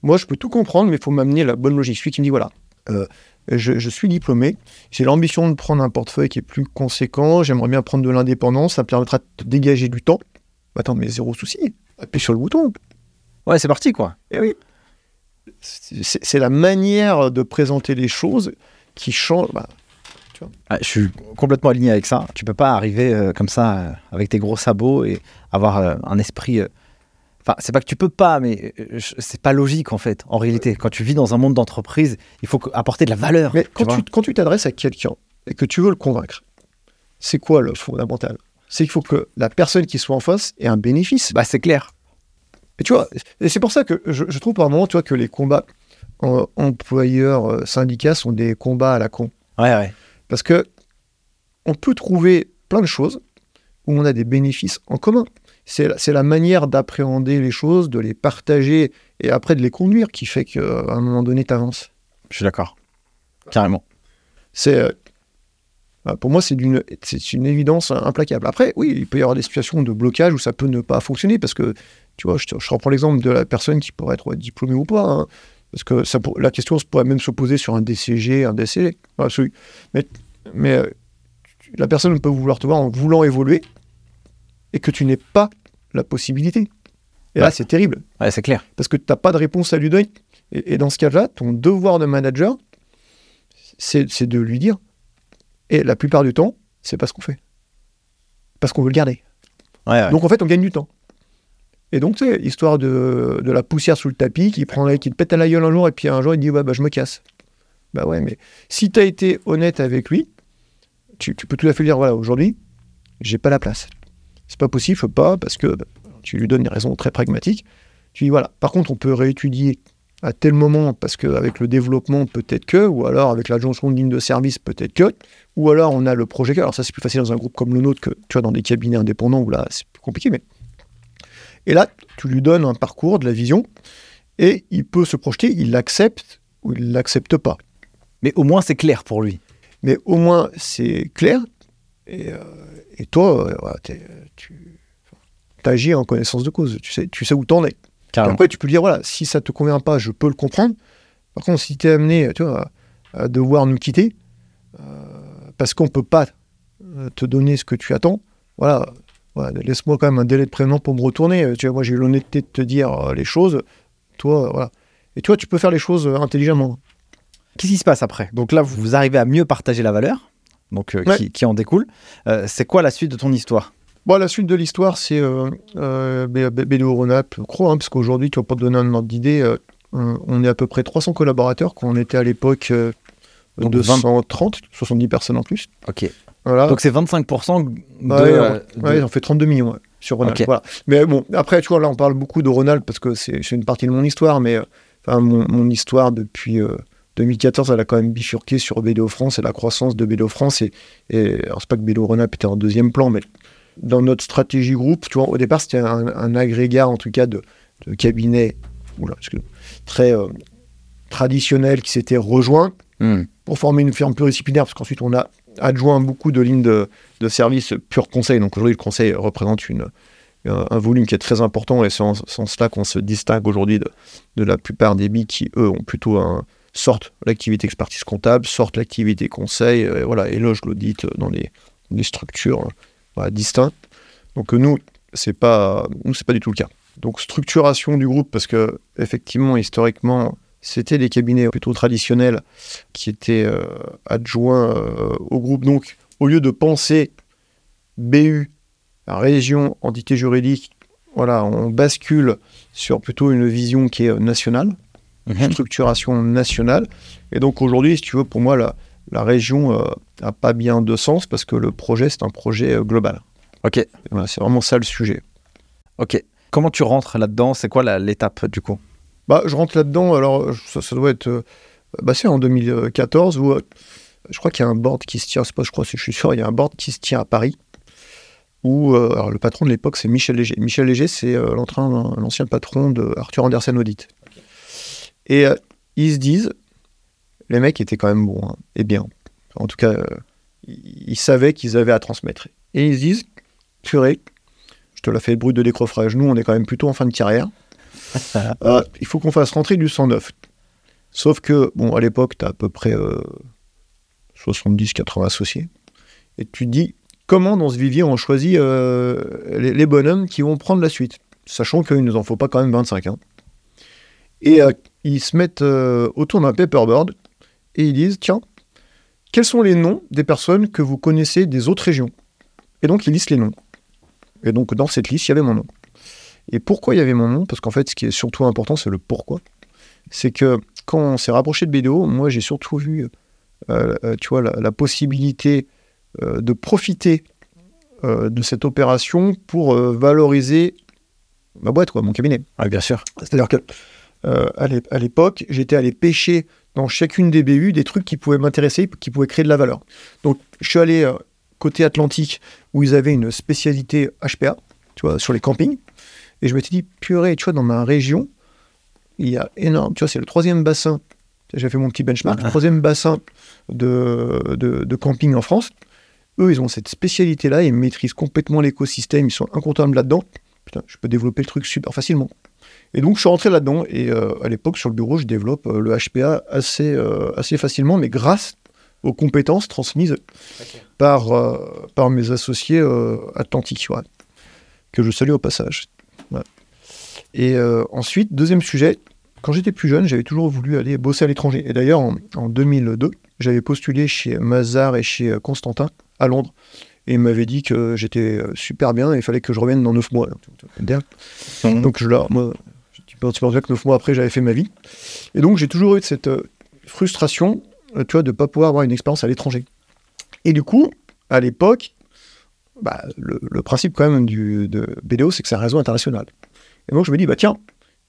moi, je peux tout comprendre, mais il faut m'amener la bonne logique. Celui qui me dit, voilà, euh, je, je suis diplômé, j'ai l'ambition de prendre un portefeuille qui est plus conséquent, j'aimerais bien prendre de l'indépendance, ça me permettra de te dégager du temps. Attends, mais zéro souci, appuie sur le bouton. Ouais, c'est parti quoi. Eh oui. C'est la manière de présenter les choses qui change. bah, Ah, je suis complètement aligné avec ça. Tu peux pas arriver euh, comme ça euh, avec tes gros sabots et avoir euh, un esprit. Euh, Enfin, c'est pas que tu peux pas, mais euh, je- c'est pas logique en fait. En réalité, quand tu vis dans un monde d'entreprise, il faut apporter de la valeur. Mais quand tu quand tu t'adresses à quelqu'un et que tu veux le convaincre, c'est quoi le fondamental? C'est qu'il faut que la personne qui soit en face ait un bénéfice. Bah, c'est clair. Et tu vois, et c'est pour ça que je, je trouve par moment, tu vois, que les combats euh, employeurs-syndicats sont des combats à la con. Ouais, ouais. Parce que on peut trouver plein de choses où on a des bénéfices en commun. C'est la, manière d'appréhender les choses, de les partager et après de les conduire qui fait qu'à un moment donné, tu avances. Je suis d'accord. Carrément. C'est euh, bah, pour moi c'est une évidence implacable. Après oui, il peut y avoir des situations de blocage où ça peut ne pas fonctionner parce que tu vois, je, je reprends l'exemple de la personne qui pourrait être diplômée ou pas, hein, parce que ça la question se pourrait même se poser sur un DCG, un DCG. Mais mais euh, la personne peut vouloir te voir en voulant évoluer et que tu n'aies pas la possibilité. Et là c'est terrible Ouais, c'est clair. parce que tu n'as pas de réponse à lui donner. Et, et dans ce cas-là, ton devoir de manager, c'est de lui dire. Et la plupart du temps, c'est pas ce qu'on fait. Parce qu'on veut le garder. Ouais. Donc en fait, on gagne du temps. Et donc, tu sais, histoire de, de la poussière sous le tapis, qui, prend, qui te pète à la gueule un jour, et puis un jour, il dit ouais, bah, je me casse. Bah ouais, mais si tu as été honnête avec lui, tu, tu peux tout à fait lui dire voilà, aujourd'hui, j'ai pas la place. C'est pas possible, je peux pas, parce que bah, tu lui donnes des raisons très pragmatiques. Tu dis voilà, par contre, on peut réétudier à tel moment, parce qu'avec le développement, peut-être que, ou alors avec la jonction de ligne de service, peut-être que, ou alors on a le projet. Alors ça, c'est plus facile dans un groupe comme le nôtre que tu vois, dans des cabinets indépendants où là, c'est plus compliqué. Mais... Et là, tu lui donnes un parcours, de la vision, et il peut se projeter, il l'accepte ou il l'accepte pas. Mais au moins, c'est clair pour lui. Mais au moins, c'est clair. Et, euh, et toi, euh, t'es- tu agis en connaissance de cause. Tu sais, tu sais où t'en es. Après, tu peux dire, voilà, si ça te convient pas, je peux le comprendre. Par contre, si tu es amené tu vois, à, devoir nous quitter, euh, parce qu'on peut pas euh, te donner ce que tu attends, voilà, voilà, laisse-moi quand même un délai de prévenant pour me retourner. Euh, Tu vois, moi, j'ai eu l'honnêteté de te dire euh, les choses. Toi, euh, voilà. Et toi, tu peux faire les choses euh, intelligemment. Qu'est-ce qui se passe après? Donc là, vous arrivez à mieux partager la valeur, donc euh, Ouais. qui, qui en découle. Euh, c'est quoi la suite de ton histoire? Bon, la suite de l'histoire, c'est euh, euh, B- B- BDO Rhône-Alpes, gros, hein, parce qu'aujourd'hui, tu vas pas te donner un ordre d'idée, euh, on est à peu près 300 collaborateurs, quand on était à l'époque euh, Donc 230, 70 personnes en plus. Ok. Voilà. Donc c'est 25% de. Ouais, de- ouais, on fait 32 millions ouais, sur Rhône-Alpes. Ok. Voilà. Mais bon, après, tu vois, là, on parle beaucoup de Rhône-Alpes parce que c'est une partie de mon histoire, mais enfin, mon, mon histoire depuis 2014, elle a quand même bifurqué sur BDO France et la croissance de BDO France. Et, et alors, c'est pas que BDO Rhône-Alpes était en deuxième plan, mais dans notre stratégie groupe, tu vois, au départ, c'était un, un agrégat, en tout cas, de, de cabinets oula, très euh, traditionnels qui s'étaient rejoints Hmm. pour former une firme pluridisciplinaire, parce qu'ensuite on a adjoint beaucoup de lignes de, de services pur conseil. Donc aujourd'hui, le conseil représente une, un, un volume qui est très important, et c'est en ce sens-là qu'on se distingue aujourd'hui de, de la plupart des BI qui, eux, ont plutôt un, sortent l'activité expertise comptable, sortent l'activité conseil, et voilà, éloge l'audit dans les, des structures euh, distinctes. Donc euh, nous, c'est pas, pas du tout le cas. Donc structuration du groupe, parce que effectivement, historiquement, c'était des cabinets plutôt traditionnels qui étaient euh, adjoints euh, au groupe. Donc, au lieu de penser BU, région, entité juridique, voilà, on bascule sur plutôt une vision qui est euh, nationale, Structuration nationale. Et donc aujourd'hui, si tu veux, pour moi, la, la région n'a pas bien de sens parce que le projet, c'est un projet global. Ok. Voilà, c'est vraiment ça le sujet. Ok. Comment tu rentres là-dedans? C'est quoi l'étape du coup? Bah, je rentre là-dedans, alors ça, ça doit être. euh, bah, c'est en 2014 où euh, je crois qu'il y a un board qui se tient, c'est pas, je crois, je suis sûr, il y a un board qui se tient à Paris. Où euh, alors, le patron de l'époque, c'est Michel Léger. Michel Léger, c'est euh, l'ancien patron de Arthur Andersen Audit. Et euh, ils se disent, les mecs étaient quand même bons hein, et bien. En tout cas, euh, ils savaient qu'ils avaient à transmettre. Et ils se disent, purée, je te la fais le bruit de décroffrage. Nous, on est quand même plutôt en fin de carrière. Euh, il faut qu'on fasse rentrer du 109. Sauf que, bon, à l'époque, tu as à peu près 70-80 associés. Et tu te dis, comment dans ce vivier on choisit les, les bonhommes qui vont prendre la suite? Sachant qu'il ne nous en faut pas quand même 25. hein. Et ils se mettent euh, autour d'un paperboard et ils disent, tiens, quels sont les noms des personnes que vous connaissez des autres régions? Et donc, ils listent les noms. Et donc, dans cette liste, il y avait mon nom. Et pourquoi il y avait mon nom? Parce qu'en fait, ce qui est surtout important, c'est le pourquoi. C'est que quand on s'est rapproché de BDO, moi, j'ai surtout vu, euh, euh, tu vois, la, la possibilité euh, de profiter euh, de cette opération pour valoriser ma boîte, quoi, mon cabinet. Oui, bien sûr. C'est-à-dire que euh, à l'é- à l'époque, j'étais allé pêcher dans chacune des BU des trucs qui pouvaient m'intéresser, qui pouvaient créer de la valeur. Donc, je suis allé euh, côté Atlantique où ils avaient une spécialité HPA, tu vois, sur les campings, et je m'étais dit purée, tu vois, dans ma région, il y a énorme, tu vois, c'est le troisième bassin. J'ai fait mon petit benchmark, le troisième bassin de, de, de camping en France. Eux, ils ont cette spécialité-là, ils maîtrisent complètement l'écosystème, ils sont incontournables là-dedans. Putain, je peux développer le truc super facilement. Et donc, je suis rentré là-dedans. Et euh, à l'époque, sur le bureau, je développe euh, le HPA assez, euh, assez facilement, mais grâce aux compétences transmises par, par mes associés atlantiques, ouais, que je salue au passage. Ouais. Et ensuite, deuxième sujet, quand j'étais plus jeune, j'avais toujours voulu aller bosser à l'étranger. Et d'ailleurs, en, en 2002, j'avais postulé chez Mazar et chez Constantin à Londres. Et ils m'avaient dit que j'étais super bien et il fallait que je revienne dans 9 mois. Donc je leur, moi, peux tu dire que 9 mois après, j'avais fait ma vie. Et donc j'ai toujours eu cette euh, frustration, euh, tu vois, de ne pas pouvoir avoir une expérience à l'étranger. Et du coup, à l'époque, bah, le, principe quand même de BDO, c'est que c'est un réseau international. Et donc je me dis, bah tiens,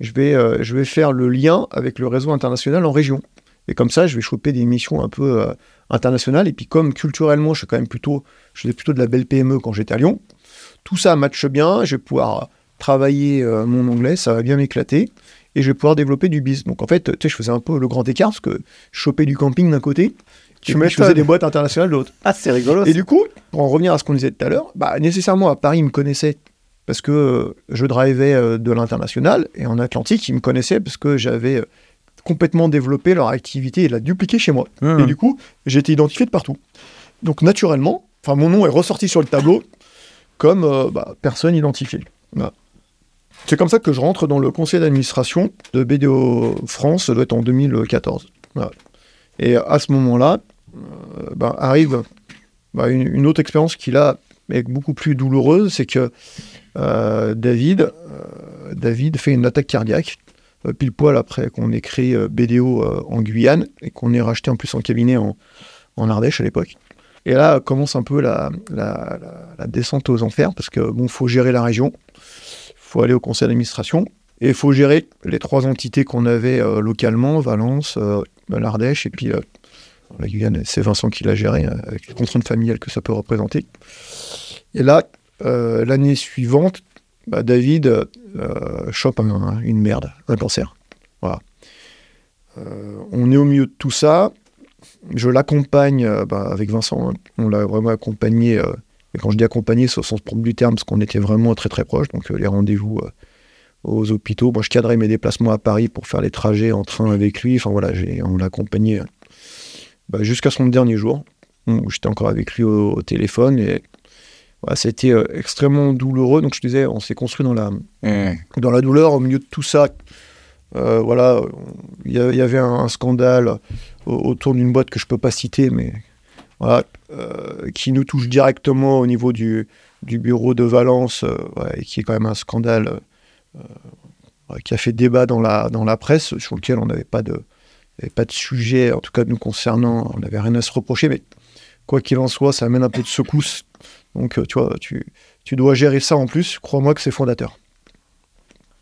je vais, euh, je vais faire le lien avec le réseau international en région. Et comme ça, je vais choper des missions un peu internationales. Et puis comme culturellement, je suis quand même plutôt, je faisais plutôt de la belle PME quand j'étais à Lyon. Tout ça matche bien. Je vais pouvoir travailler euh, mon anglais, ça va bien m'éclater. Et je vais pouvoir développer du biz. Donc en fait, tu sais, je faisais un peu le grand écart parce que je chopais du camping d'un côté. Tu je faisais des boîtes internationales de l'autre. Ah, c'est rigolo. Et du coup, pour en revenir à ce qu'on disait tout à l'heure, bah, nécessairement à Paris, ils me connaissaient parce que euh, je drivais euh, de l'international et en Atlantique, ils me connaissaient parce que j'avais euh, complètement développé leur activité et la dupliqué chez moi. Mmh. Et du coup, j'ai été identifié de partout. Donc naturellement, enfin mon nom est ressorti sur le tableau comme bah, personne identifiée. Voilà. C'est comme ça que je rentre dans le conseil d'administration de BDO France, ça doit être en 2014. Voilà. Et à ce moment-là, euh, bah, arrive bah, une, autre expérience qui là est beaucoup plus douloureuse, c'est que euh, David, euh, David fait une attaque cardiaque pile poil après qu'on ait créé BDO en Guyane et qu'on ait racheté en plus en cabinet en, en Ardèche à l'époque. Et là commence un peu la- la descente aux enfers parce que bon, faut gérer la région, faut aller au conseil d'administration et il faut gérer les trois entités qu'on avait euh, localement, Valence, euh, l'Ardèche et puis euh, la Guyane. C'est Vincent qui l'a géré avec les contraintes familiales que ça peut représenter. Et là, l'année suivante, bah, David chope un- une merde, un cancer. Voilà. On est au milieu de tout ça. Je l'accompagne bah, avec Vincent. hein. On l'a vraiment accompagné. Et quand je dis accompagné, c'est au sens propre du terme, parce qu'on était vraiment très très proches. Donc euh, les rendez-vous euh, aux hôpitaux. Moi, je cadrais mes déplacements à Paris pour faire les trajets en train avec lui. Enfin voilà, on l'a accompagné euh, bah, jusqu'à son dernier jour. où J'étais encore avec lui au, au téléphone et voilà, euh, extrêmement douloureux. Donc je te disais, on s'est construit dans la, Mmh. dans la douleur, au milieu de tout ça, euh, voilà, il y, avait un, un scandale au- autour d'une boîte que je peux pas citer, mais euh, qui nous touche directement au niveau du, bureau de Valence, euh, et qui est quand même un scandale euh, qui a fait débat dans la, dans la presse, sur lequel on n'avait pas de, pas de sujet, en tout cas nous concernant, on n'avait rien à se reprocher, mais quoi qu'il en soit, ça amène un peu de secousse. Donc, tu vois, tu, tu dois gérer ça en plus. Crois-moi que c'est fondateur.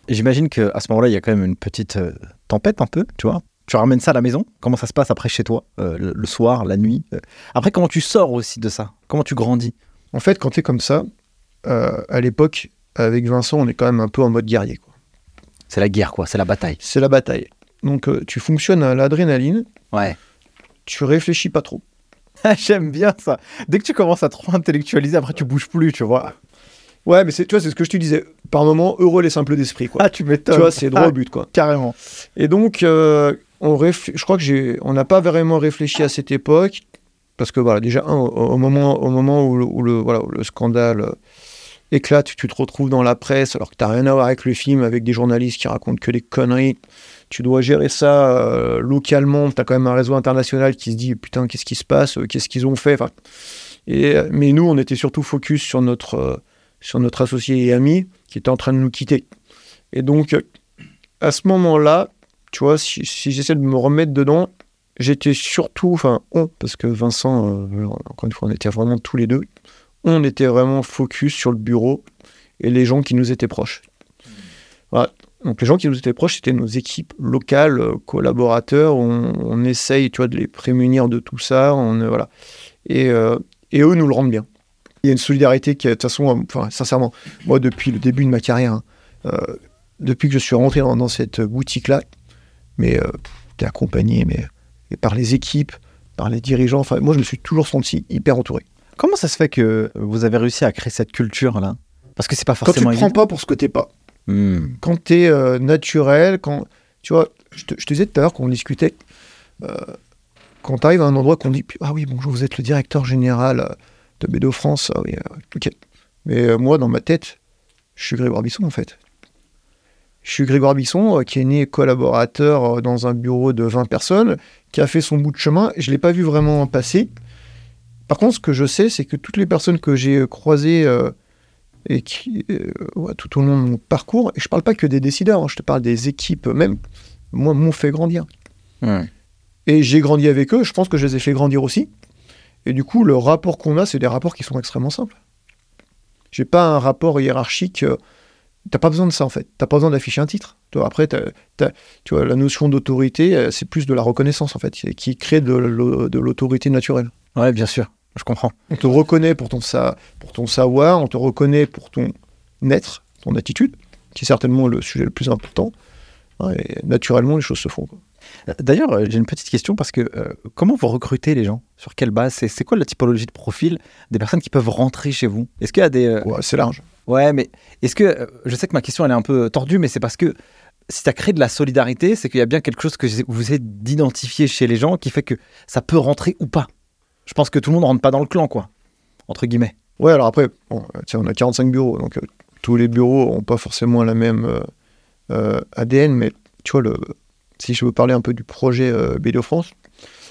J'imagine qu'à ce moment-là, il y a quand même une petite tempête un peu, tu vois. Tu ramènes ça à la maison Comment ça se passe après chez toi, euh, le, soir, la nuit euh Après, comment tu sors aussi de ça Comment tu grandis? En fait, quand tu es comme ça, euh, à l'époque, avec Vincent, on est quand même un peu en mode guerrier. C'est la guerre, quoi. C'est la bataille. C'est la bataille. Donc, euh, tu fonctionnes à l'adrénaline, Ouais. tu réfléchis pas trop. J'aime bien ça. Dès que tu commences à trop intellectualiser, après, tu bouges plus, tu vois. Ouais, mais c'est, tu vois, c'est ce que je te disais. Par moment, heureux les simples d'esprit, quoi. Ah, tu m'étonnes. tu vois, c'est droit Ah, au but, quoi. Carrément. Et donc, euh, je crois que on n'a pas vraiment réfléchi à cette époque, parce que déjà, au, moment, où le, scandale euh, éclate, tu te retrouves dans la presse, alors que tu n'as rien à voir avec le film, avec des journalistes qui racontent que des conneries. Tu dois gérer ça euh, localement. Tu as quand même un réseau international qui se dit putain, qu'est-ce qui se passe Euh, Qu'est-ce qu'ils ont fait euh, Mais nous, on était surtout focus sur notre, associé et ami qui était en train de nous quitter. Et donc, à ce moment-là, tu vois, si, j'essaie de me remettre dedans, j'étais surtout, enfin, on, parce que Vincent, euh, encore une fois, on était vraiment tous les deux, on était vraiment focus sur le bureau et les gens qui nous étaient proches. Voilà. Donc les gens qui nous étaient proches, c'était nos équipes locales, euh, collaborateurs. On, essaye, tu vois, de les prémunir de tout ça. On, euh, voilà. Et, et eux nous le rendent bien. Il y a une solidarité qui, de toute façon, enfin, sincèrement, moi, depuis le début de ma carrière, hein, depuis que je suis rentré dans cette boutique-là, mais euh, t'es accompagné mais, et par les équipes, par les dirigeants. Enfin, moi, je me suis toujours senti hyper entouré. Comment ça se fait que vous avez réussi à créer cette culture-là? Parce que c'est pas Quand tu forcément te prends pas pour ce que t'es pas, Hmm. quand tu es naturel, quand tu vois, je te, je te disais tout à l'heure qu'on discutait, euh, quand tu arrives à un endroit qu'on dit ah oui bonjour vous êtes le directeur général euh, de Bédo France, ah oui euh, ok, mais euh, moi dans ma tête je suis Grégoire Bisson en fait. Je suis Grégoire Bisson, euh, qui est né collaborateur euh, dans un bureau de 20 personnes, qui a fait son bout de chemin. Je ne l'ai pas vu vraiment passer. Par contre, ce que je sais, c'est que toutes les personnes que j'ai euh, croisées euh, et qui, euh, ouais, tout au long de mon parcours, et je parle pas que des décideurs, hein, je te parle des équipes même, moi, m'ont fait grandir. Et j'ai grandi avec eux, je pense que je les ai fait grandir aussi. Et du coup, le rapport qu'on a, c'est des rapports qui sont extrêmement simples. J'ai pas un rapport hiérarchique. euh, T'as pas besoin de ça en fait. T'as pas besoin d'afficher un titre. Toi, après, tu vois, la notion d'autorité, euh, c'est plus de la reconnaissance en fait, qui crée de, l'au- de l'autorité naturelle. Ouais, bien sûr. Je comprends. On te reconnaît pour ton, sa- pour ton savoir, on te reconnaît pour ton être, ton attitude, qui est certainement le sujet le plus important. Et naturellement, les choses se font. quoi. D'ailleurs, euh, j'ai une petite question parce que euh, comment vous recrutez les gens? Sur quelle base? C'est c'est quoi la typologie de profil des personnes qui peuvent rentrer chez vous? Est-ce qu'il y a des. euh, Ouais, c'est large. Ouais, mais est-ce que. Je sais que ma question elle est un peu tordue, mais c'est parce que si tu as créé de la solidarité, c'est qu'il y a bien quelque chose que vous essayez d'identifier chez les gens qui fait que ça peut rentrer ou pas. Je pense que tout le monde rentre pas dans le clan, quoi. Entre guillemets. Ouais, alors après, bon, on a 45 bureaux, donc euh, tous les bureaux n'ont pas forcément la même euh, ADN, mais tu vois, le, si je veux parler un peu du projet euh, BDO France,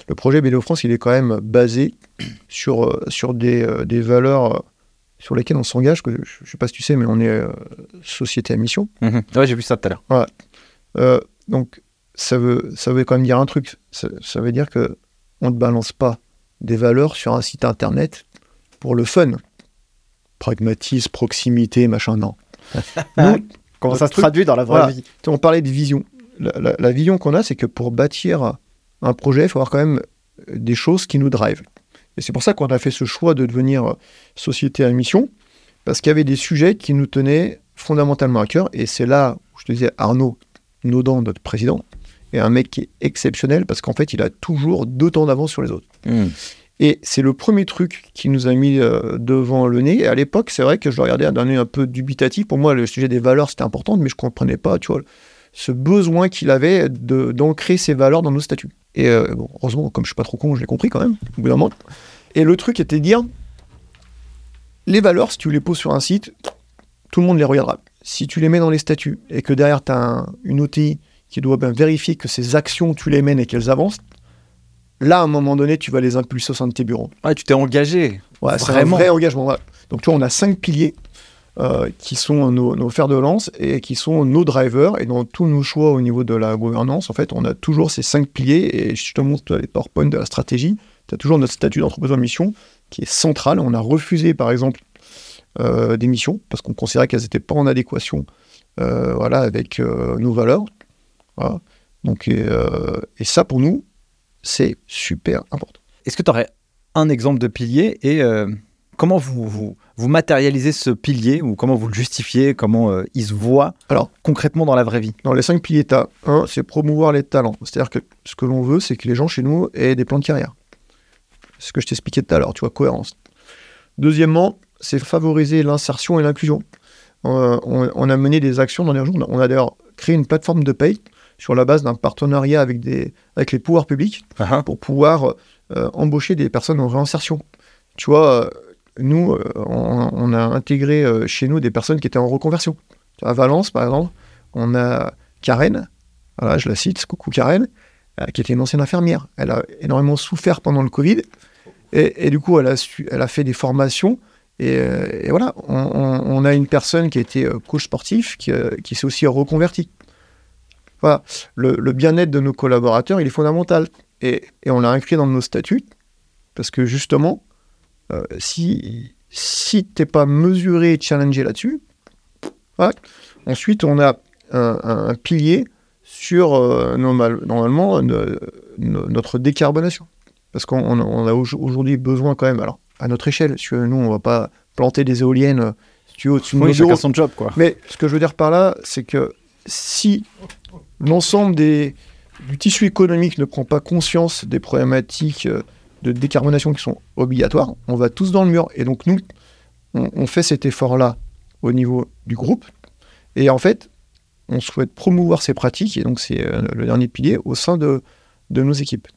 le projet BDO France, il est quand même basé sur, euh, sur des, euh, des valeurs sur lesquelles on s'engage, que je ne sais pas si tu sais, mais on est euh, société à mission. Ouais, j'ai vu ça tout à l'heure. Euh, donc, ça veut, ça veut quand même dire un truc. Ça, ça veut dire que on ne balance pas des valeurs sur un site internet pour le fun. Pragmatisme, proximité, machin, non. Nous, Comment ça se truc- traduit dans la vraie voilà. vie on parlait de vision. La, la- la vision qu'on a, c'est que pour bâtir un projet, il faut avoir quand même des choses qui nous drivent. Et c'est pour ça qu'on a fait ce choix de devenir société à mission, parce qu'il y avait des sujets qui nous tenaient fondamentalement à cœur. Et c'est là où je te disais, Arnaud Naudan, notre président, est un mec qui est exceptionnel, parce qu'en fait, il a toujours deux temps d'avance sur les autres. Hmm. Et c'est le premier truc qui nous a mis euh, devant le nez. Et à l'époque, c'est vrai que je le regardais d'un œil un peu dubitatif. Pour moi, le sujet des valeurs, c'était important, mais je comprenais pas, tu vois, ce besoin qu'il avait de- d'ancrer ses valeurs dans nos statuts. Et euh, bon, heureusement, comme je suis pas trop con, je l'ai compris quand même, au bout d'un moment. Et le truc était de dire, les valeurs, si tu les poses sur un site, tout le monde les regardera. Si tu les mets dans les statuts et que derrière, tu as une OTI qui doit bien vérifier que ces actions, tu les mènes et qu'elles avancent, là, à un moment donné, tu vas les impulser au sein de tes bureaux. Ouais, tu t'es engagé. Ouais, c'est un vrai engagement. ouais. Donc, tu vois, on a cinq piliers euh, qui sont nos, fers de lance et qui sont nos drivers. Et dans tous nos choix au niveau de la gouvernance, en fait, on a toujours ces cinq piliers. Et je te montre les PowerPoint de la stratégie. Tu as toujours notre statut d'entreprise en mission qui est central. On a refusé, par exemple, euh, des missions parce qu'on considérait qu'elles n'étaient pas en adéquation euh, voilà, avec nos valeurs. Donc, et, ça, pour nous, c'est super important. Est-ce que tu aurais un exemple de pilier et comment vous, vous, vous matérialisez ce pilier ou comment vous le justifiez, comment euh, il se voit Alors, concrètement dans la vraie vie? Dans les cinq piliers, tu un, c'est promouvoir les talents. C'est-à-dire que ce que l'on veut, c'est que les gens chez nous aient des plans de carrière. Ce que je t'expliquais tout à l'heure, tu vois, cohérence. Deuxièmement, c'est favoriser l'insertion et l'inclusion. Euh, on, on a mené des actions dans les régions. On a d'ailleurs créé une plateforme de paye sur la base d'un partenariat avec, des, avec les pouvoirs publics pour pouvoir euh, embaucher des personnes en réinsertion. Tu vois, nous, euh, on, a intégré euh, chez nous des personnes qui étaient en reconversion. À Valence, par exemple, on a Karen, voilà, je la cite, coucou Karen, euh, qui était une ancienne infirmière. Elle a énormément souffert pendant le Covid. Et, du coup, elle a, su- elle a fait des formations. Et, voilà, on, a une personne qui euh, coach sportif, qui, qui s'est aussi reconverti. Voilà, le, le bien-être de nos collaborateurs, il est fondamental. Et, et on l'a inscrit dans nos statuts, parce que justement, euh, si, si tu n'es pas mesuré et challengé là-dessus, voilà. ensuite on a un, pilier sur euh, normal- normalement no- no- notre décarbonation. Parce qu'on on- on a au- aujourd'hui besoin quand même, alors à notre échelle, si nous on va pas planter des éoliennes euh, si tu veux, au-dessus de nos son job quoi. Mais ce que je veux dire par là, c'est que si l'ensemble des, du tissu économique ne prend pas conscience des problématiques euh, de décarbonation qui sont obligatoires, on va tous dans le mur. Et donc nous, on, fait cet effort-là au niveau du groupe. Et en fait, on souhaite promouvoir ces pratiques, et donc c'est euh, le dernier pilier, au sein de, de nos équipes.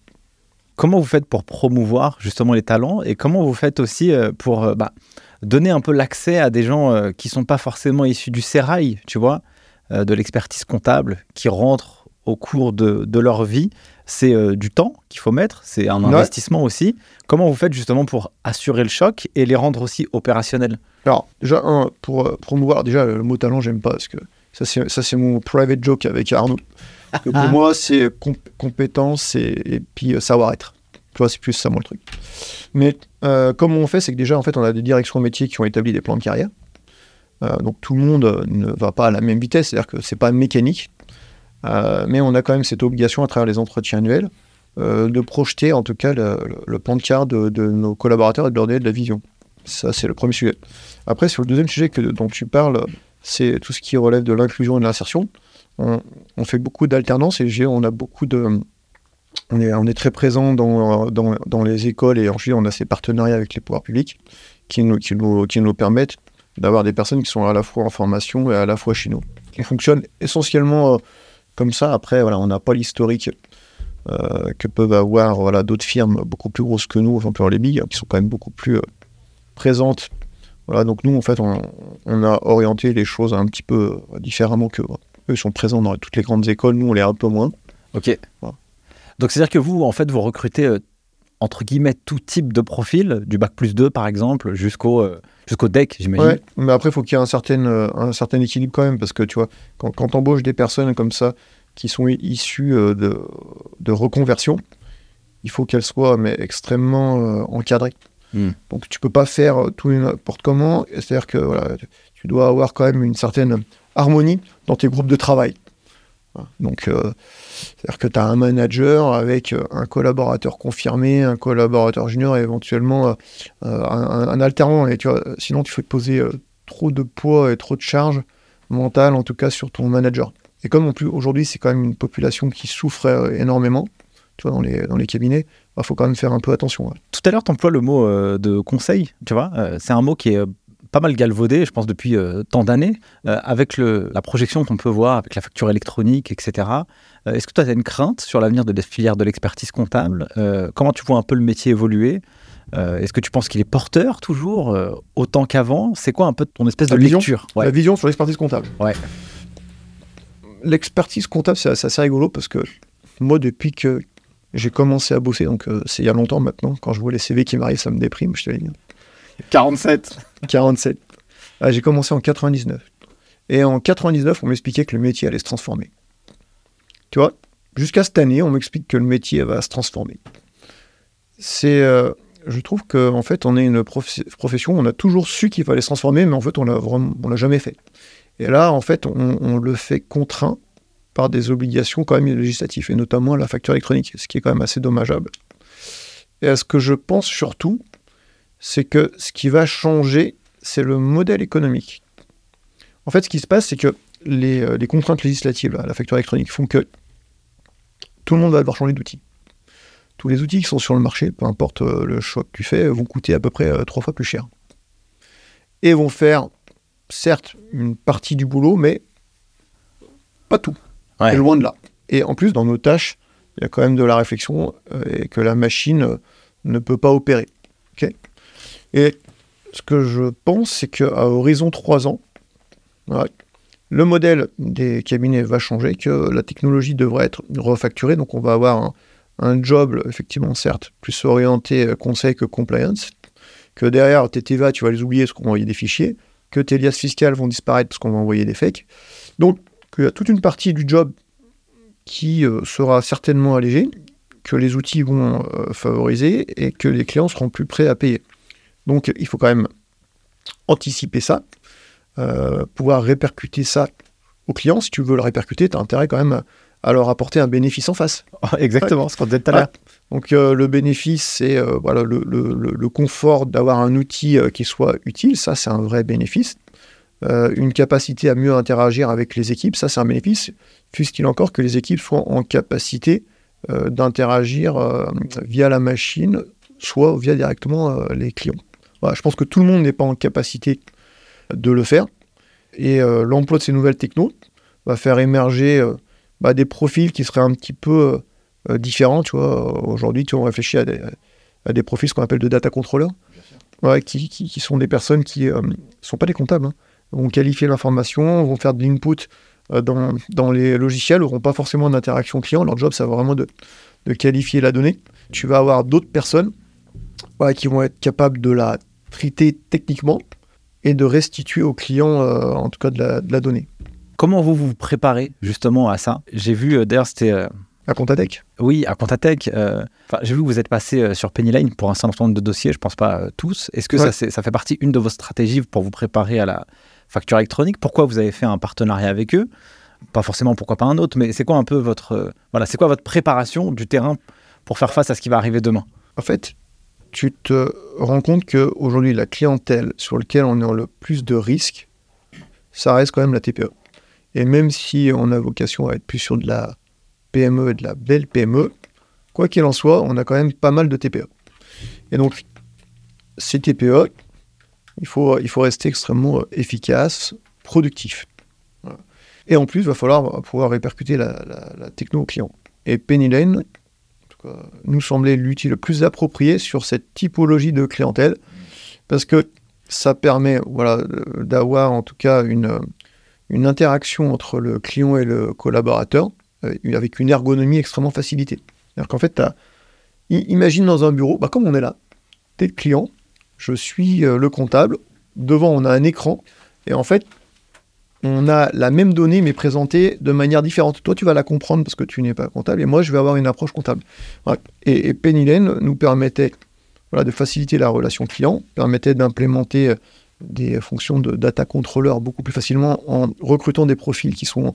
Comment vous faites pour promouvoir justement les talents? Et comment vous faites aussi euh, pour euh, bah, donner un peu l'accès à des gens qui sont pas forcément issus du sérail, tu vois, de l'expertise comptable, qui rentrent au cours de, de leur vie. C'est euh, du temps qu'il faut mettre, c'est un Ouais. investissement aussi. Comment vous faites justement pour assurer le choc et les rendre aussi opérationnels? Alors, déjà, un, pour euh, promouvoir, déjà, le mot talent, j'aime pas, parce que ça, c'est mon private joke avec Arnaud. Que pour moi, c'est comp- compétence et, et puis euh, savoir-être. Tu vois, c'est plus ça, moi, le truc. Mais euh, comme on fait, c'est que déjà, en fait, on a des directions métiers qui ont établi des plans de carrière. Euh, donc, tout le monde ne va pas à la même vitesse, c'est-à-dire que c'est pas mécanique. Euh, mais on a quand même cette obligation, à travers les entretiens annuels, euh, de projeter, en tout cas, le, le- plan de carrière de, nos collaborateurs et de leur donner de la vision. Ça, c'est le premier sujet. Après, sur le deuxième sujet que, dont tu parles, c'est tout ce qui relève de l'inclusion et de l'insertion. On, fait beaucoup d'alternance et on a beaucoup de. On est, très présent dans, les écoles et ensuite on a ces partenariats avec les pouvoirs publics qui nous, qui nous, qui nous permettent d'avoir des personnes qui sont à la fois en formation et à la fois chez nous. On fonctionne essentiellement euh, comme ça. Après, voilà, on n'a pas l'historique euh, que peuvent avoir voilà, d'autres firmes beaucoup plus grosses que nous, enfin, pour les billes, qui sont quand même beaucoup plus euh, présentes voilà, donc nous, en fait, on, on a orienté les choses un petit peu euh, différemment que eux. Eux sont présents dans toutes les grandes écoles, nous, on l'est un peu moins. Ok. Voilà. Donc c'est-à-dire que vous, en fait, vous recrutez euh, entre guillemets tout type de profil, du bac plus 2 par exemple, jusqu'au jusqu'au DEC, j'imagine. Ouais, mais après, il faut qu'il y ait un certain, euh, un certain équilibre quand même, parce que tu vois, quand, quand tu embauches des personnes comme ça, qui sont issues euh, de, de reconversion, il faut qu'elles soient mais, extrêmement euh, encadrées. Hmm. Donc tu peux pas faire tout n'importe comment, c'est-à-dire que voilà, tu dois avoir quand même une certaine harmonie dans tes groupes de travail. Donc, euh, c'est-à-dire que tu as un manager avec euh, un collaborateur confirmé, un collaborateur junior et éventuellement euh, un, un alternant. Et tu vois, sinon, tu fais poser euh, trop de poids et trop de charge mentale, en tout cas sur ton manager. Et comme aujourd'hui, c'est quand même une population qui souffre énormément, tu vois, dans les, cabinets, il faut quand même faire un peu attention. Tout à l'heure, tu emploies le mot de conseil, tu vois. c'est un mot qui est pas mal galvaudé, je pense, depuis euh, tant d'années, euh, avec le, la projection qu'on peut voir, avec la facture électronique, etc. Euh, Est-ce que toi, tu as une crainte sur l'avenir de la filière de l'expertise comptable? Comment tu vois un peu le métier évoluer? Est-ce que tu penses qu'il est porteur toujours, autant qu'avant? C'est quoi un peu ton espèce de vision lecture? La vision sur l'expertise comptable. Ouais. L'expertise comptable, c'est assez rigolo parce que moi, depuis que j'ai commencé à bosser, donc c'est il y a longtemps maintenant, quand je vois les CV qui m'arrivent, ça me déprime, je te l'ai dit. 47 47. Ah, j'ai commencé en 99. Et en 99, on m'expliquait que le métier allait se transformer. Tu vois, jusqu'à cette année, on m'explique que le métier va se transformer. C'est, euh, je trouve qu'en en fait, on est une profession, on a toujours su qu'il fallait se transformer, mais en fait, on on l'a jamais fait. Et là, en fait, on, on, le fait contraint par des obligations quand même législatives, et notamment la facture électronique, ce qui est quand même assez dommageable. Et ce que je pense surtout, c'est que ce qui va changer, c'est le modèle économique. En fait, ce qui se passe, c'est que les, euh, les, contraintes législatives, la facture électronique, font que tout le monde va devoir changer d'outil. Tous les outils qui sont sur le marché, peu importe euh, le choix que tu fais, vont coûter à peu près euh, trois fois plus cher. Et vont faire, certes, une partie du boulot, mais pas tout. loin de là. Et en plus, dans nos tâches, il y a quand même de la réflexion et que la machine ne peut pas opérer. Et ce que je pense, c'est qu'à horizon 3 ans, le modèle des cabinets va changer, que la technologie devrait être refacturée, donc on va avoir un, job, effectivement, certes, plus orienté conseil que compliance, que derrière tes TVA, tu vas les oublier parce qu'on va envoyer des fichiers, que tes liasses fiscales vont disparaître parce qu'on va envoyer des fakes. Donc, qu'il y a toute une partie du job qui euh, sera certainement allégée, que les outils vont euh, favoriser et que les clients seront plus prêts à payer. Donc, il faut quand même anticiper ça. Euh, pouvoir répercuter ça aux clients. Si tu veux le répercuter, tu as intérêt quand même à leur apporter un bénéfice en face. Exactement, ce qu'on disait tout à l'heure. Donc euh, le bénéfice, c'est euh, voilà, le, le, le, confort d'avoir un outil qui soit utile, ça c'est un vrai bénéfice. une capacité à mieux interagir avec les équipes, ça c'est un bénéfice, fût-il encore que les équipes soient en capacité d'interagir via la machine, soit via directement les clients. Voilà, je pense que tout le monde n'est pas en capacité de le faire. Et euh, l'emploi de ces nouvelles technos va faire émerger euh, bah, des profils qui seraient un petit peu euh, différents. Tu vois, aujourd'hui, tu réfléchit à des, à des profils qu'on appelle de data controllers, ouais, qui, qui, sont des personnes qui ne sont pas des comptables, hein. vont qualifier l'information, vont faire de l'input dans, dans, les logiciels, n'auront pas forcément d'interaction client. Leur job, c'est vraiment de, de, qualifier la donnée. Tu vas avoir d'autres personnes qui vont être capables de la traiter techniquement et de restituer au client, euh, en tout cas, de la, donnée. Comment vous vous préparez justement à ça? J'ai vu, euh, d'ailleurs, c'était... Euh, à Contatech Oui, à Contatech. j'ai vu que vous êtes passé sur Pennyline pour un certain nombre de dossiers, je ne pense pas tous. Est-ce que ça, ça fait partie une de vos stratégies pour vous préparer à la facture électronique? Pourquoi vous avez fait un partenariat avec eux? Pas forcément pourquoi pas un autre, mais c'est quoi un peu votre, voilà, c'est quoi votre préparation du terrain pour faire face à ce qui va arriver demain? En fait, tu te rends compte qu'aujourd'hui, la clientèle sur laquelle on a le plus de risques, ça reste quand même la TPE. Et même si on a vocation à être plus sur de la PME et de la belle PME, quoi qu'il en soit, on a quand même pas mal de TPE. Et donc, ces TPE, il faut, il faut rester extrêmement efficace, productif. Et en plus, il va falloir pouvoir répercuter la, la techno au client. Et Penny Lane, nous semblait l'outil le plus approprié sur cette typologie de clientèle, parce que ça permet d'avoir en tout cas une, interaction entre le client et le collaborateur euh, avec une ergonomie extrêmement facilitée. Imagine dans un bureau, bah, comme on est là, tu es le client, je suis euh, le comptable, devant on a un écran, et en fait, on a la même donnée mais présentée de manière différente. Toi, tu vas la comprendre parce que tu n'es pas comptable et moi, je vais avoir une approche comptable. Et, et nous permettait voilà, de faciliter la relation client, permettait d'implémenter euh, des fonctions de data controller beaucoup plus facilement en recrutant des profils qui sont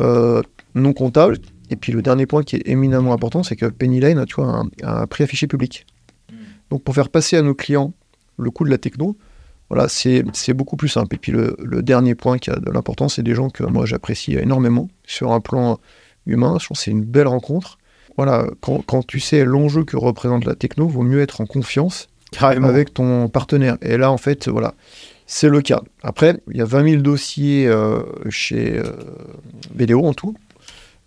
euh, non comptables. Et puis le dernier point qui est éminemment important, c'est que tu vois, un, un prix affiché public. Hmm. Donc pour faire passer à nos clients le coût de la techno, voilà, c'est beaucoup plus simple. Et puis le, dernier point qui a de l'importance, c'est des gens que moi j'apprécie énormément sur un plan humain. Je pense que c'est une belle rencontre. Voilà, quand, quand tu sais l'enjeu que représente la techno, vaut mieux être en confiance avec ton partenaire. Et là, en fait, voilà, c'est le cas. Après, il y a 20 000 dossiers euh, chez euh, en tout.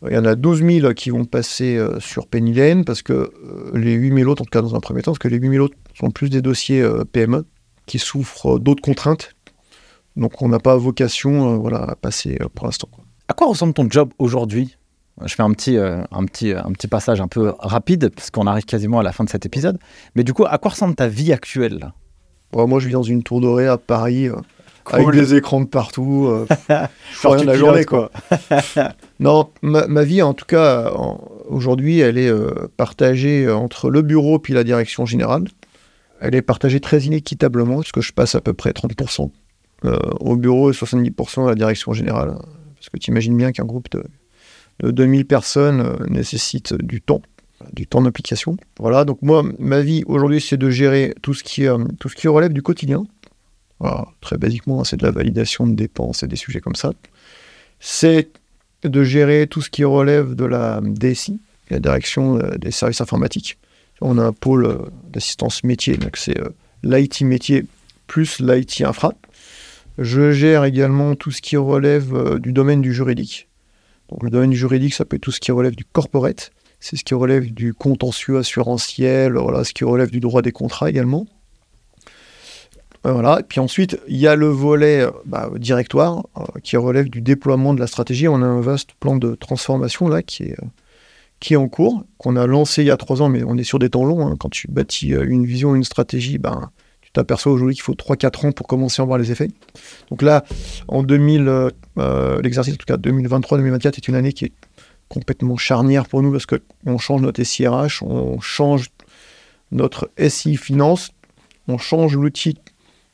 Il y en a 12 000 qui vont passer euh, sur Penny Lane parce que euh, les 8 000 autres, en tout cas dans un premier temps, parce que les 8 000 autres sont plus des dossiers PME qui souffrent d'autres contraintes. Donc on n'a pas vocation euh, voilà, à passer euh, pour l'instant. À quoi ressemble ton job aujourd'hui? Je fais un petit, euh, un, petit, un petit passage un peu rapide, parce qu'on arrive quasiment à la fin de cet épisode. Mais du coup, à quoi ressemble ta vie actuelle Moi, je vis dans une tour dorée à Paris, avec Cool. des écrans de partout. euh, je fais rien de la journée, quoi. non, ma, ma vie, en tout cas, aujourd'hui, elle est euh, partagée entre le bureau puis la direction générale. Elle est partagée très inéquitablement, puisque je passe à peu près 30% euh, au bureau et 70% à la direction générale. Parce que tu imagines bien qu'un groupe de, de 2000 personnes euh, nécessite du temps, du temps d'application. Voilà, donc moi, ma vie aujourd'hui, c'est de gérer tout ce qui, euh, relève du quotidien. Très basiquement, hein, c'est de la validation de dépenses et des sujets comme ça. C'est de gérer tout ce qui relève de la DSI, la direction des services informatiques. On a un pôle euh, d'assistance métier, donc c'est euh, l'IT métier plus l'IT infra. Je gère également tout ce qui relève euh, du domaine du juridique. Donc le domaine juridique, ça peut être tout ce qui relève du corporate, c'est ce qui relève du contentieux assurantiel, voilà, ce qui relève du droit des contrats également. Voilà. Et puis ensuite, il y a le volet bah, directoire qui relève du déploiement de la stratégie. On a un vaste plan de transformation là qui est, qui est en cours, qu'on a lancé il y a trois ans, mais on est sur des temps longs. hein. Quand tu bâtis euh, une vision, une stratégie, ben, tu t'aperçois aujourd'hui qu'il faut 3-4 ans pour commencer à voir les effets. Donc là, en 2000, euh, euh, l'exercice en tout cas 2023-2024 est une année qui est complètement charnière pour nous parce qu'on change notre SIRH, on change notre SI finance, on change l'outil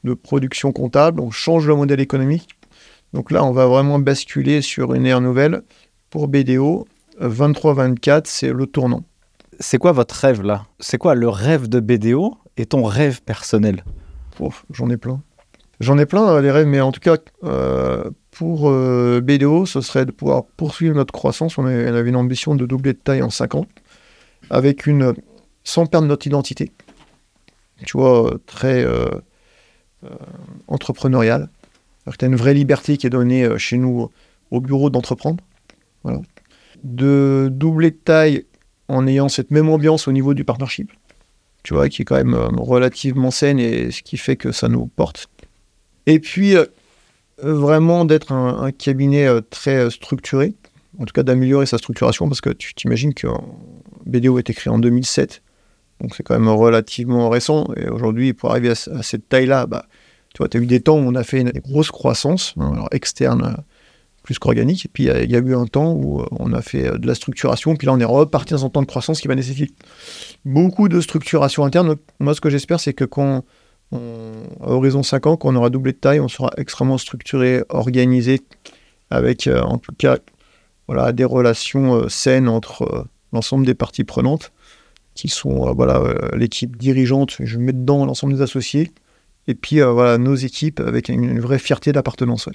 de production comptable, on change le modèle économique. Donc là, on va vraiment basculer sur une ère nouvelle. Pour BDO, 23-24, c'est le tournant. C'est quoi votre rêve là? C'est quoi le rêve de BDO et ton rêve personnel? J'en ai plein. J'en ai plein euh, les rêves, mais en tout cas, euh, pour euh, BDO, ce serait de pouvoir poursuivre notre croissance. On avait, on avait une ambition de doubler de taille en 5 ans, avec une, sans perdre notre identité. Tu vois, euh, très euh, entrepreneuriale. Tu as une vraie liberté qui est donnée chez nous au bureau d'entreprendre. Voilà. De doubler de taille en ayant cette même ambiance au niveau du partnership tu vois, qui est quand même euh, relativement saine et ce qui fait que ça nous porte. Et puis, euh, vraiment d'être un, un cabinet euh, très structuré, en tout cas d'améliorer sa structuration, parce que tu t'imagines que BDO a été créé en 2007, donc c'est quand même relativement récent, et aujourd'hui, pour arriver à, ce- à cette taille-là, bah, tu vois, tu as eu des temps où on a fait une grosse croissance, alors externe plus qu'organique, et puis il y a- il y, a eu un temps où euh, on a fait euh, de la structuration, puis là on est reparti dans un temps de croissance qui va nécessiter beaucoup de structuration interne. Moi, ce que j'espère, c'est que quand, à horizon 5 ans, quand on aura doublé de taille, on sera extrêmement structuré, organisé, avec euh, en tout cas voilà, des relations euh, saines entre euh, l'ensemble des parties prenantes, qui sont euh, voilà, euh, l'équipe dirigeante, je mets dedans l'ensemble des associés, et puis euh, voilà, nos équipes avec une, vraie fierté d'appartenance.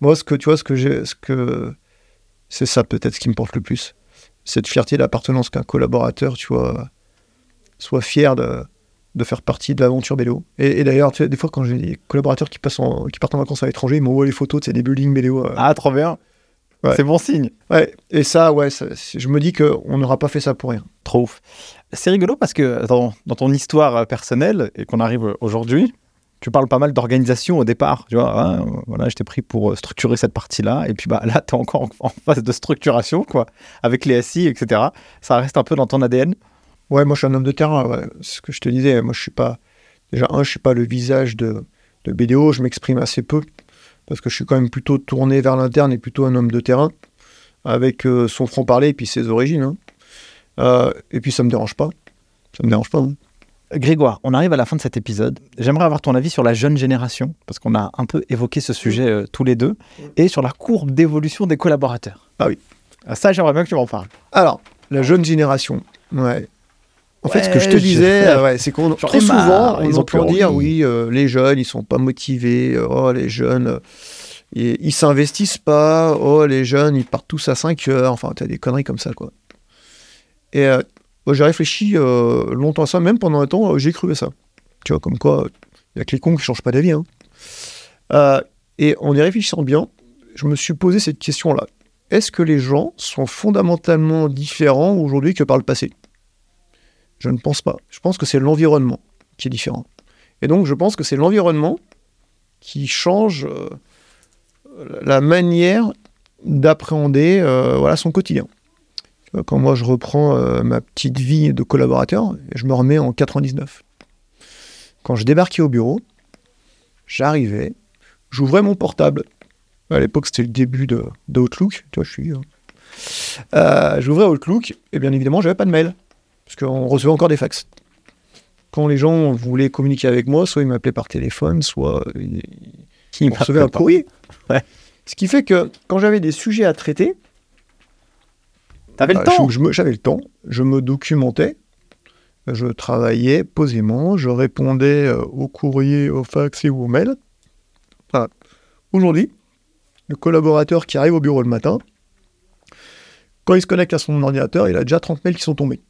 Moi, ce que tu vois, ce que j'ai, ce que c'est ça peut-être ce qui me porte le plus, cette fierté d'appartenance qu'un collaborateur, tu vois, soit fier de, de faire partie de l'aventure BDO. Et, et d'ailleurs, des fois, quand j'ai des collaborateurs qui, passent en- qui partent en vacances à l'étranger, ils m'envoient les photos de ces des buildings BDO. euh. Ah, trop bien Ouais. C'est bon signe Ouais, et ça, ouais, ça- je me dis qu'on n'aura pas fait ça pour rien. Trop ouf. C'est rigolo parce que dans, dans ton histoire euh, personnelle et qu'on arrive aujourd'hui, tu parles pas mal d'organisation au départ. Tu vois, hein, voilà, je t'ai pris pour euh, structurer cette partie-là. Et puis bah, là, tu es encore en, phase de structuration, quoi, avec les SI, etc. Ça reste un peu dans ton ADN. Ouais, moi, je suis un homme de terrain. ce que je te disais. Moi, je suis pas. Déjà, un, je suis pas le visage de, de BDO. Je m'exprime assez peu parce que je suis quand même plutôt tourné vers l'interne et plutôt un homme de terrain avec euh, son franc-parler et puis ses origines. hein. Euh, et puis, ça me dérange pas. Ça me dérange pas. hein. Grégoire, on arrive à la fin de cet épisode. J'aimerais avoir ton avis sur la jeune génération, parce qu'on a un peu évoqué ce sujet euh, tous les deux, et sur la courbe d'évolution des collaborateurs. Ah oui. Ah, Ça, j'aimerais bien que tu m'en parles. Alors, la jeune génération. Ouais. En fait, ce que je te disais, euh, ouais, c'est qu'on trop souvent, on ils ont dire oui, euh, les jeunes, ils sont pas motivés. euh, oh, les jeunes, ils, ils s'investissent pas. Oh, les jeunes, ils partent tous à 5 heures. Enfin, t'as des conneries comme ça, quoi. Et j'ai réfléchi euh, longtemps à ça, même pendant un temps, euh, j'ai cru à ça. Tu vois, comme quoi, il y a que les cons qui changent pas d'avis. hein. Euh, et en y réfléchissant bien, je me suis posé cette question-là. Est-ce que les gens sont fondamentalement différents aujourd'hui que par le passé? Je ne pense pas. Je pense que c'est l'environnement qui est différent. Et donc, je pense que c'est l'environnement qui change la manière d'appréhender son quotidien. Vois, Quand moi, je reprends euh, ma petite vie de collaborateur, je me remets en 99. Quand je débarquais au bureau, j'arrivais, j'ouvrais mon portable. À l'époque, c'était le début de, de Outlook. Tu vois, je suis. euh, euh, j'ouvrais Outlook et bien évidemment, j'avais pas de mail parce qu'on recevait encore des fax. Quand les gens voulaient communiquer avec moi, soit ils m'appelaient par téléphone, soit ils Il on recevait un courrier. Ouais. Ce qui fait que quand j'avais des sujets à traiter. T'avais le temps. je- je me- j'avais le temps, je me documentais, je travaillais posément, je répondais euh, aux courriers, aux fax et aux mails. Aujourd'hui, le collaborateur qui arrive au bureau le matin, quand il se connecte à son ordinateur, il a déjà 30 mails qui sont tombés.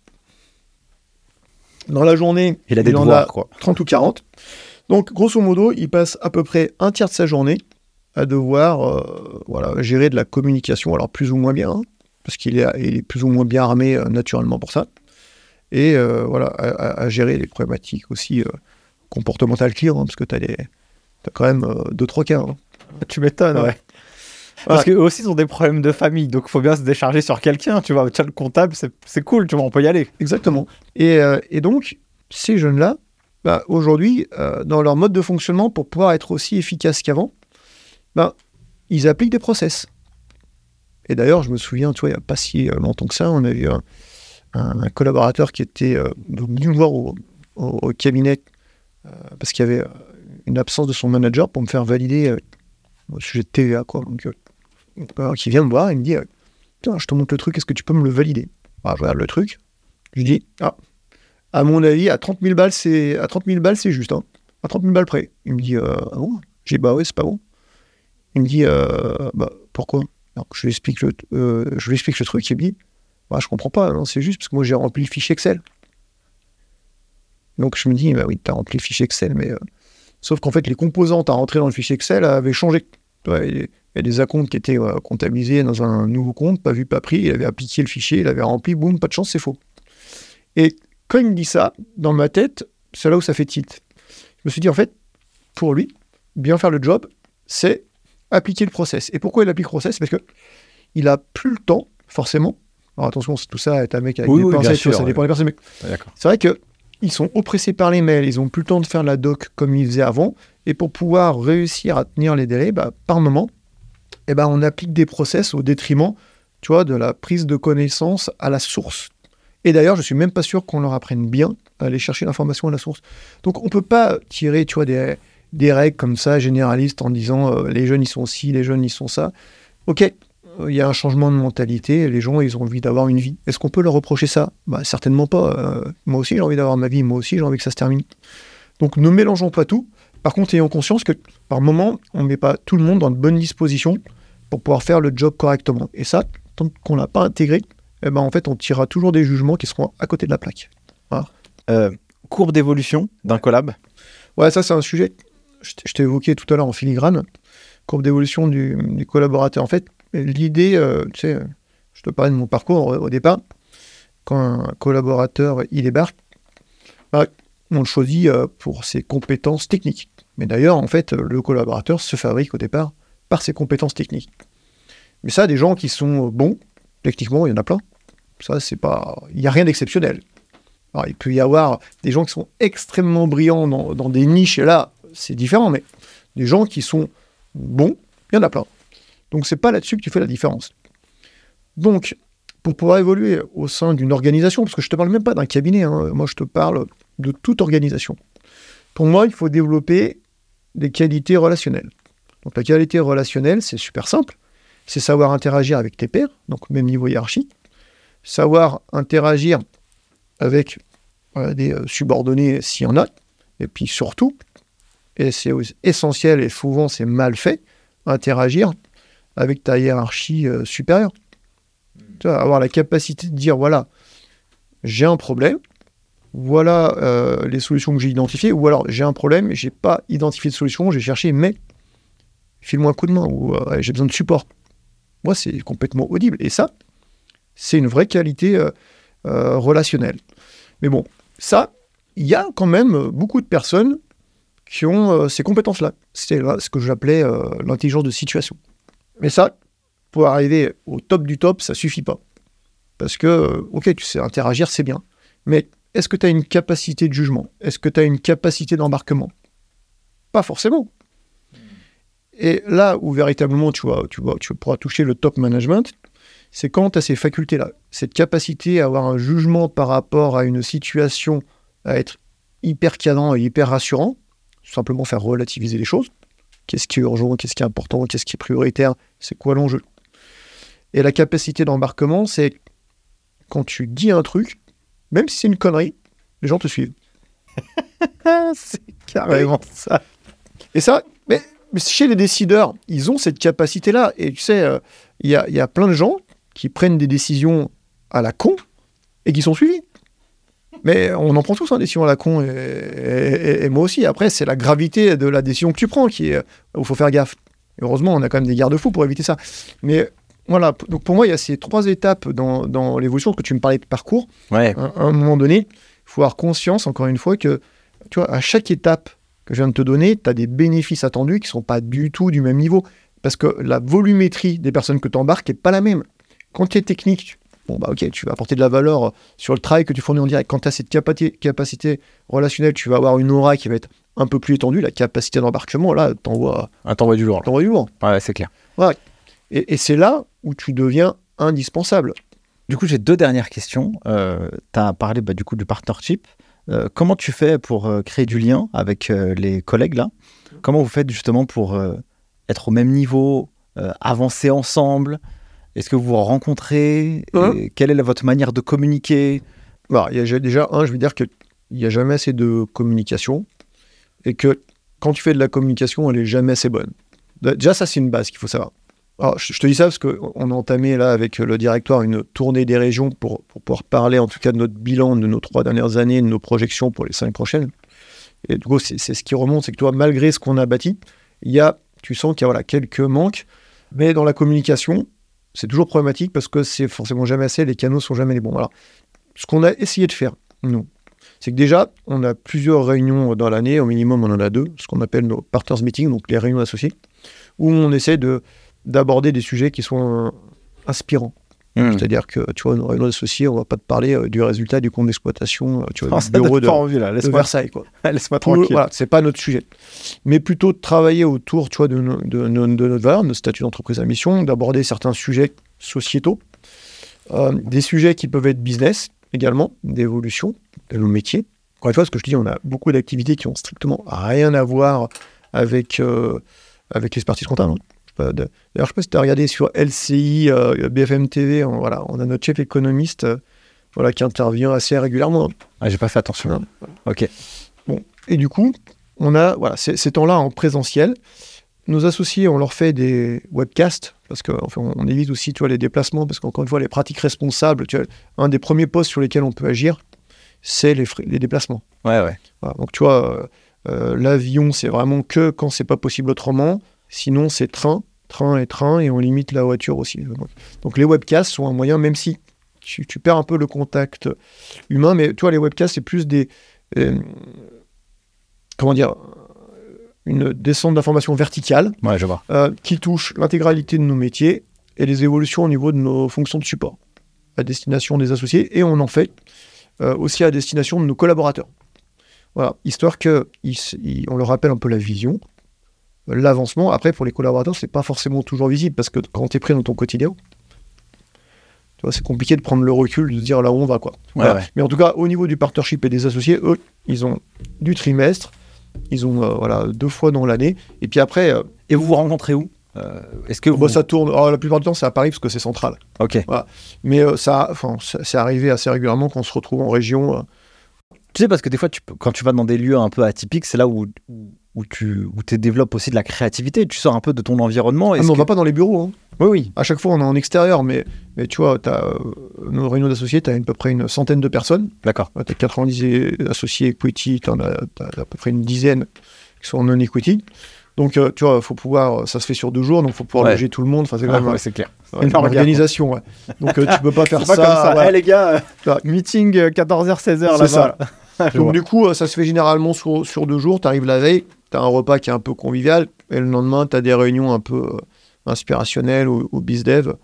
Dans la journée, Il a des il en a quoi. 30 ou 40. Donc, grosso modo, il passe à peu près un tiers de sa journée à devoir euh, voilà, gérer de la communication, alors plus ou moins bien, hein, parce qu'il est, il est plus ou moins bien armé euh, naturellement pour ça, et euh, voilà, à, gérer les problématiques aussi euh, comportementales clients, hein, parce que tu as, quand même deux, trois cas. hein. Tu m'étonnes, Ouais. Parce qu'eux aussi ils ont des problèmes de famille, donc il faut bien se décharger sur quelqu'un, tu vois. Tiens, le comptable, c'est c'est cool, tu vois, on peut y aller. Exactement. Et, euh, et donc, ces jeunes-là, bah, aujourd'hui, euh, dans leur mode de fonctionnement, pour pouvoir être aussi efficaces qu'avant, bah, ils appliquent des process. Et d'ailleurs, je me souviens, tu vois, il n'y a pas si euh, longtemps que ça, on a eu un, collaborateur qui était euh, venu me voir au, cabinet euh, parce qu'il y avait une absence de son manager pour me faire valider au sujet de TVA. Quoi. Donc, qui vient me voir et me dit Tiens, je te montre le truc, est-ce que tu peux me le valider? Alors, Je regarde le truc, je dis Ah, à mon avis, à 30 000 balles, c'est, à 30 000 balles, c'est juste. Hein. À 30 000 balles près. Il me dit Ah bon? J'ai dit Bah ouais, c'est pas bon. Il me dit Bah pourquoi? Je, lui explique le, euh, je lui explique le truc. Il me dit bah, Je comprends pas, non, c'est juste parce que moi j'ai rempli le fichier Excel. Donc je me dis Bah oui, tu as rempli le fichier Excel, mais. euh, Sauf qu'en fait, les composantes à rentrer dans le fichier Excel avaient changé. Il y a des acomptes qui étaient euh, comptabilisés dans un nouveau compte, pas vu, pas pris. Il avait appliqué le fichier, il avait rempli, boum, pas de chance, c'est faux. Et quand il me dit ça, dans ma tête, c'est là où ça fait tilt. Je me suis dit, en fait, pour lui, bien faire le job, c'est appliquer le process. Et pourquoi il applique le process? Parce que il a plus le temps, forcément. Alors attention, c'est tout ça est un mec avec Oui, des oui, pincettes, sûr, ça dépend des personnes. mais D'accord. c'est vrai que ils sont oppressés par les mails, ils ont plus le temps de faire la doc comme ils faisaient avant. Et pour pouvoir réussir à tenir les délais, bah, par moment, eh ben, on applique des process au détriment, tu vois, de la prise de connaissance à la source. Et d'ailleurs, je suis même pas sûr qu'on leur apprenne bien à aller chercher l'information à la source. Donc, on peut pas tirer, tu vois, des, des règles comme ça généralistes en disant euh, les jeunes ils sont ci, les jeunes ils sont ça. Ok, euh, il y a un changement de mentalité, les gens ils ont envie d'avoir une vie. Est-ce qu'on peut leur reprocher ça? Bah, Certainement pas. Euh, moi aussi j'ai envie d'avoir ma vie, moi aussi j'ai envie que ça se termine. Donc ne mélangeons pas tout. Par contre, ayons conscience que par moment, on ne met pas tout le monde dans de bonnes dispositions pour pouvoir faire le job correctement. Et ça, tant qu'on l'a pas intégré, eh ben, en fait, on tirera toujours des jugements qui seront à côté de la plaque. Euh, courbe d'évolution d'un collab? Ouais, ça, c'est un sujet. Je t'ai- évoqué tout à l'heure en filigrane. Courbe d'évolution du, collaborateur. En fait, l'idée, euh, tu sais, je te parlais de mon parcours au, au départ. Quand un collaborateur il débarque, bah, on le choisit euh, pour ses compétences techniques. Mais d'ailleurs, en fait, le collaborateur se fabrique au départ par ses compétences techniques. Mais ça, des gens qui sont bons, techniquement, il y en a plein. Ça, c'est pas. Il n'y a rien d'exceptionnel. Alors, il peut y avoir des gens qui sont extrêmement brillants dans, dans des niches, et là, c'est différent, mais des gens qui sont bons, il y en a plein. Donc, c'est pas là-dessus que tu fais la différence. Donc, pour pouvoir évoluer au sein d'une organisation, parce que je te parle même pas d'un cabinet, hein, moi, je te parle de toute organisation. Pour moi, il faut développer des qualités relationnelles. Donc, la qualité relationnelle, c'est super simple. C'est savoir interagir avec tes pairs, donc même niveau hiérarchie. Savoir interagir avec des euh, subordonnés s'il y en a. Et puis surtout, et c'est essentiel et souvent c'est mal fait, interagir avec ta hiérarchie euh, supérieure. Tu vois, avoir la capacité de dire voilà, j'ai un problème, voilà euh, les solutions que j'ai identifiées, ou alors j'ai un problème, j'ai pas identifié de solution, j'ai cherché, mais file-moi un coup de main, ou euh, j'ai besoin de support. Moi, c'est complètement audible. Et ça, c'est une vraie qualité relationnelle. Mais bon, ça, il y a quand même beaucoup de personnes qui ont euh, ces compétences-là. Là ce que j'appelais euh, l'intelligence de situation. Mais ça, pour arriver au top du top, ça suffit pas. Parce que, euh, ok, tu sais interagir, c'est bien. Mais est-ce que tu as une capacité de jugement? Est-ce que tu as une capacité d'embarquement? Pas forcément. Et là où véritablement tu, vois, tu, pourras toucher le top management, c'est quand tu as ces facultés-là, cette capacité à avoir un jugement par rapport à une situation, à être hyper cadran et hyper rassurant, simplement faire relativiser les choses. Qu'est-ce qui est urgent, qu'est-ce qui est important, qu'est-ce qui est prioritaire, c'est quoi l'enjeu? Et la capacité d'embarquement, c'est quand tu dis un truc, même si c'est une connerie, les gens te suivent. c'est carrément ça. Et ça, mais, mais chez les décideurs, ils ont cette capacité-là. Et tu sais, euh, il y, a, y a plein de gens qui prennent des décisions à la con et qui sont suivis. Mais on en prend tous, hein, des décisions à la con, et, et- et moi aussi. Après, c'est la gravité de la décision que tu prends qui est, où il faut faire gaffe. Et heureusement, on a quand même des garde-fous pour éviter ça. Mais voilà, donc pour moi, il y a ces trois étapes dans, dans l'évolution, que tu me parlais de parcours. Ouais. À, à un moment donné, il faut avoir conscience, encore une fois, que tu vois, à chaque étape que je viens de te donner, tu as des bénéfices attendus qui ne sont pas du tout du même niveau. Parce que la volumétrie des personnes que tu embarques n'est pas la même. Quand tu es technique, bon, bah ok, tu vas apporter de la valeur sur le travail que tu fournis en direct. Quand tu as cette capacité, capacité relationnelle, tu vas avoir une aura qui va être un peu plus étendue. La capacité d'embarquement, là, t'envoies Un t'envoie du lourd. t'envoies du lourd. Ouais, c'est clair. Et, et c'est là où tu deviens indispensable. Du coup, j'ai deux dernières questions. Euh, tu as parlé bah, du coup du partnership. Euh, comment tu fais pour euh, créer du lien avec euh, les collègues là? Comment vous faites justement pour être au même niveau, avancer ensemble? Est-ce que vous vous rencontrez Hein Et Quelle est votre manière de communiquer? Bah, il y a déjà- un, je veux dire qu'il n'y a jamais assez de communication et que quand tu fais de la communication, elle est jamais assez bonne. Déjà, ça, c'est une base qu'il faut savoir. Alors, je te dis ça parce qu'on a entamé là avec le directoire une tournée des régions pour, pour pouvoir parler en tout cas de notre bilan de nos trois dernières années, de nos projections pour les cinq prochaines. Et du coup, c'est c'est ce qui remonte, c'est que toi, malgré ce qu'on a bâti, il y a, tu sens qu'il y a voilà, quelques manques, mais dans la communication, c'est toujours problématique parce que c'est forcément jamais assez, les canaux sont jamais les bons. Alors, ce qu'on a essayé de faire, nous, c'est que déjà, on a plusieurs réunions dans l'année, au minimum on en a deux, ce qu'on appelle nos partners meetings, donc les réunions associées, où on essaie de d'aborder des sujets qui sont inspirants. Hmm. C'est-à-dire que, tu vois, nos associées, on va pas te parler euh, du résultat du compte d'exploitation, euh, tu vois, Oh, bureau de, pas envie là. de Laisse-moi Versailles, quoi. laisse-moi Pour- tranquille. Voilà, c'est pas notre sujet. Mais plutôt de travailler autour, tu vois, de, nos- de, nos- de notre valeur, de notre statut d'entreprise à mission, d'aborder certains sujets sociétaux, euh, des sujets qui peuvent être business également, d'évolution de nos métiers. Encore une fois, ce que je dis, on a beaucoup d'activités qui ont strictement rien à voir avec, euh, avec l'expertise comptable. hein. D'ailleurs, je sais pas si tu as regardé sur LCI, euh, BFM TV, on, voilà, on a notre chef économiste euh, voilà, qui intervient assez régulièrement. Ah, j'ai pas fait attention. Voilà. Ok. Et du coup, on a voilà, ces, ces temps-là en présentiel. Nos associés, on leur fait des webcasts, parce qu'on on, on évite aussi tu vois, les déplacements, parce qu'encore une fois, les pratiques responsables, tu vois, un des premiers postes sur lesquels on peut agir, c'est les, les déplacements. Ouais, ouais. Voilà, donc tu vois, euh, l'avion, c'est vraiment que quand c'est pas possible autrement. Sinon, c'est train, train et train, et on limite la voiture aussi. Donc, les webcasts sont un moyen, même si tu, tu perds un peu le contact humain, mais tu vois, les webcasts, c'est plus des... euh, comment dire Une descente d'information verticale Ouais, je vois. euh, qui touche l'intégralité de nos métiers et les évolutions au niveau de nos fonctions de support à destination des associés et on en fait euh, aussi à destination de nos collaborateurs. Voilà, histoire que on leur rappelle un peu la vision, l'avancement. Après, pour les collaborateurs, c'est pas forcément toujours visible parce que quand tu es pris dans ton quotidien, tu vois, c'est compliqué de prendre le recul, de se dire là où on va quoi. Ouais, Voilà. ouais. Mais en tout cas, au niveau du partnership et des associés, eux, ils ont du trimestre, ils ont euh, voilà deux fois dans l'année, et puis après, euh, Et vous vous rencontrez où Euh, Est-ce que vous... bah, ça tourne. alors, la plupart du temps, c'est à Paris parce que c'est central. Ok. Mais ça, enfin, c'est arrivé assez régulièrement qu'on se retrouve en région. Tu sais, parce que des fois, tu quand tu vas dans des lieux un peu atypiques, c'est là où, où, où tu où développes aussi de la créativité. Tu sors un peu de ton environnement. Ah, mais on que- va pas dans les bureaux. hein. Oui, oui. À chaque fois, on est en extérieur, mais, mais tu vois, as, euh, nos réunions d'associés, tu as à peu près une centaine de personnes. D'accord. Tu as 90 associés equity, tu as, à peu près une dizaine qui sont en non-equity. Donc, euh, tu vois, faut pouvoir, ça se fait sur deux jours, donc il faut pouvoir Ouais. loger tout le monde. Enfin, c'est Ah, ouais, c'est clair. ouais, une organisation. ouais. Donc, euh, tu peux pas faire pas ça. comme ça. ouais. Eh, les gars, meeting euh, 14h, 16h C'est là-bas. là. Donc vois. du coup, euh, ça se fait généralement sur, sur deux jours. Tu arrives la veille, tu as un repas qui est un peu convivial, et le lendemain, tu as des réunions un peu euh, inspirationnelles ou, ou bizdev,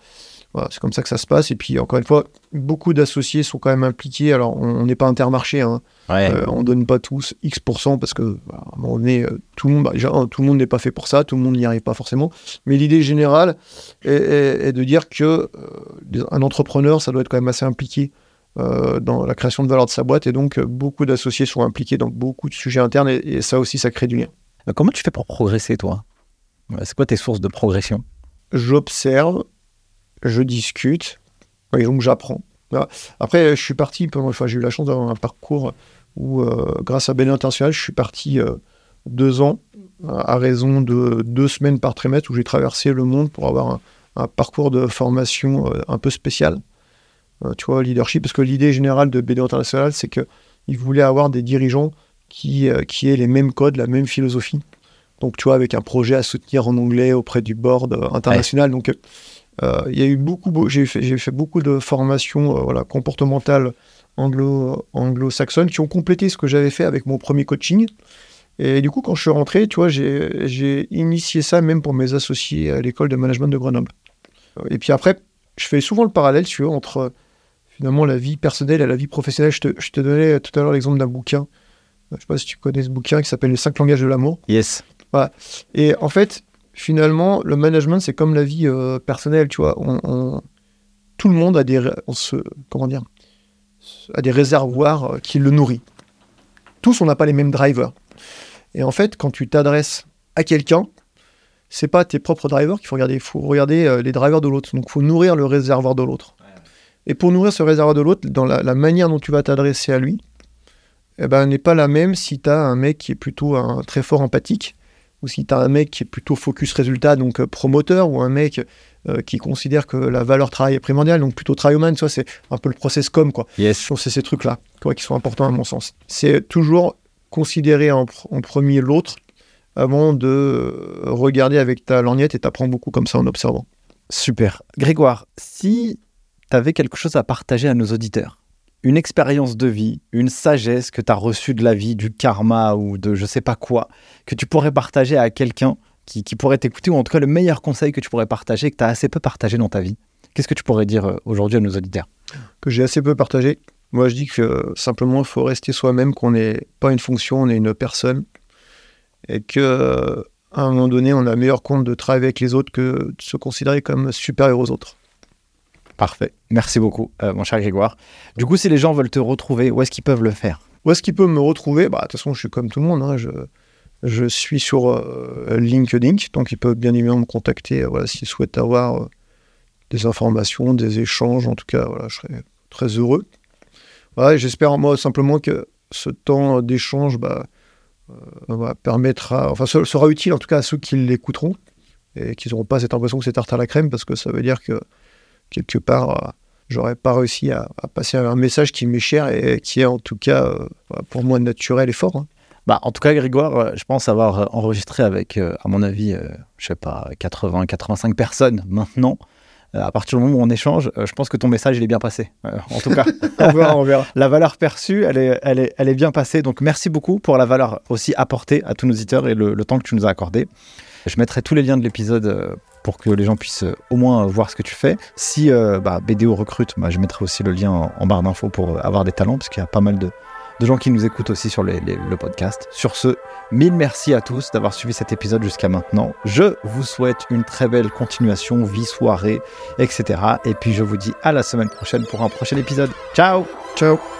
Voilà, c'est comme ça que ça se passe. Et puis, encore une fois, beaucoup d'associés sont quand même impliqués. Alors, on n'est pas intermarché. Hein. Ouais. Euh, on donne pas tous X% parce que bah, à un moment donné, euh, tout le monde, bah, déjà, tout le monde n'est pas fait pour ça, tout le monde n'y arrive pas forcément. Mais l'idée générale est, est- est de dire que euh, un entrepreneur, ça doit être quand même assez impliqué dans la création de valeur de sa boîte. Et donc, euh, beaucoup d'associés sont impliqués dans beaucoup de sujets internes. Et, et ça aussi, ça crée du lien. Euh, Comment tu fais pour progresser, toi? C'est quoi tes sources de progression? J'observe, je discute, et donc j'apprends. Après, je suis parti, enfin, j'ai eu la chance d'avoir un parcours où, euh, grâce à Bénin International, je suis parti euh, deux ans, à à raison de deux semaines par trimestre, où j'ai traversé le monde pour avoir un, un parcours de formation euh, un peu spécial. Euh, tu vois, leadership, parce que l'idée générale de BD International, c'est qu'ils voulaient avoir des dirigeants qui, euh, qui aient les mêmes codes, la même philosophie. Donc, tu vois, avec un projet à soutenir en anglais auprès du board euh, international. Donc, il y a eu beaucoup, beau- j'ai fait, fait beaucoup de formations voilà, comportementales anglo, anglo-saxonnes qui ont complété ce que j'avais fait avec mon premier coaching. Et du coup, quand je suis rentré, tu vois, j'ai initié ça même pour mes associés à l'école de management de Grenoble. Et puis après, je fais souvent le parallèle, tu vois, entre finalement la vie personnelle et la vie professionnelle. Je te, je te donnais tout à l'heure l'exemple d'un bouquin. Je sais pas si tu connais ce bouquin qui s'appelle Les cinq langages de l'amour. Yes. Et en fait, finalement, le management, c'est comme la vie euh, personnelle, tu vois. On, on- tout le monde a des, ré- on se, comment dire, a des réservoirs euh, qui le nourrissent. Tous, on n'a pas les mêmes drivers. Et en fait, quand tu t'adresses à quelqu'un, c'est pas tes propres drivers qu'il faut regarder, il faut regarder euh, les drivers de l'autre. Donc, il faut nourrir le réservoir de l'autre. Et pour nourrir ce réservoir de l'autre, dans la, la manière dont tu vas t'adresser à lui, eh ben, n'est pas la même si tu as un mec qui est plutôt un très fort empathique ou si tu as un mec qui est plutôt focus résultat, donc euh, promoteur, ou un mec euh, qui considère que la valeur travail est primordiale, donc plutôt tu vois, c'est un peu le process com, quoi. Yes. C'est ces trucs-là qui sont importants à mon sens. C'est toujours considérer en, pr- en premier l'autre avant de euh, regarder avec ta lorgnette et t'apprends beaucoup comme ça en observant. Super. Grégoire, si tu avais quelque chose à partager à nos auditeurs, une expérience de vie, une sagesse que tu as reçue de la vie, du karma ou de je sais pas quoi, que tu pourrais partager à quelqu'un qui, pourrait t'écouter, ou en tout cas le meilleur conseil que tu pourrais partager, que tu as assez peu partagé dans ta vie, qu'est-ce que tu pourrais dire euh, aujourd'hui à nos auditeurs? Que j'ai assez peu partagé. Moi, je dis que euh, simplement, il faut rester soi-même, qu'on n'est pas une fonction, on est une personne. Et que euh, à un moment donné, on a meilleur compte de travailler avec les autres que de se considérer comme supérieur aux autres. Parfait. Merci beaucoup, euh, mon cher Grégoire. Du coup, si les gens veulent te retrouver, où est-ce qu'ils peuvent le faire? Où est-ce qu'il peut me retrouver? Bah, De toute façon, je suis comme tout le monde. hein, je, je suis sur euh, LinkedIn, donc ils peuvent bien évidemment me contacter euh, voilà, s'ils souhaitent avoir des informations, des échanges. En tout cas, voilà, je serais très heureux. Voilà, J'espère, moi, simplement que ce temps d'échange bah, voilà, permettra, enfin, se- sera utile en tout cas à ceux qui l'écouteront et qui n'auront pas cette impression que c'est tarte à la crème parce que ça veut dire que quelque part, euh, j'aurais pas réussi à, à passer un message qui m'est cher et qui est en tout cas euh, pour moi naturel et fort. hein. Bah, en tout cas, Grégoire, euh, je pense avoir enregistré avec, à mon avis, je sais pas, 80, 85 personnes maintenant. À partir du moment où on échange, je pense que ton message, il est bien passé. Euh, en tout cas, on verra, on verra. la valeur perçue, elle est, elle, est, elle est bien passée. Donc, merci beaucoup pour la valeur aussi apportée à tous nos auditeurs et le, le temps que tu nous as accordé. Je mettrai tous les liens de l'épisode pour que les gens puissent euh, au moins voir ce que tu fais. Si euh, bah, BDO recrute, bah, je mettrai aussi le lien en, barre d'infos pour avoir des talents, parce qu'il y a pas mal de, gens qui nous écoutent aussi sur le podcast. Sur ce, mille merci à tous d'avoir suivi cet épisode jusqu'à maintenant. Je vous souhaite une très belle continuation, vie, soirée, etc. Et puis je vous dis à la semaine prochaine pour un prochain épisode. Ciao Ciao.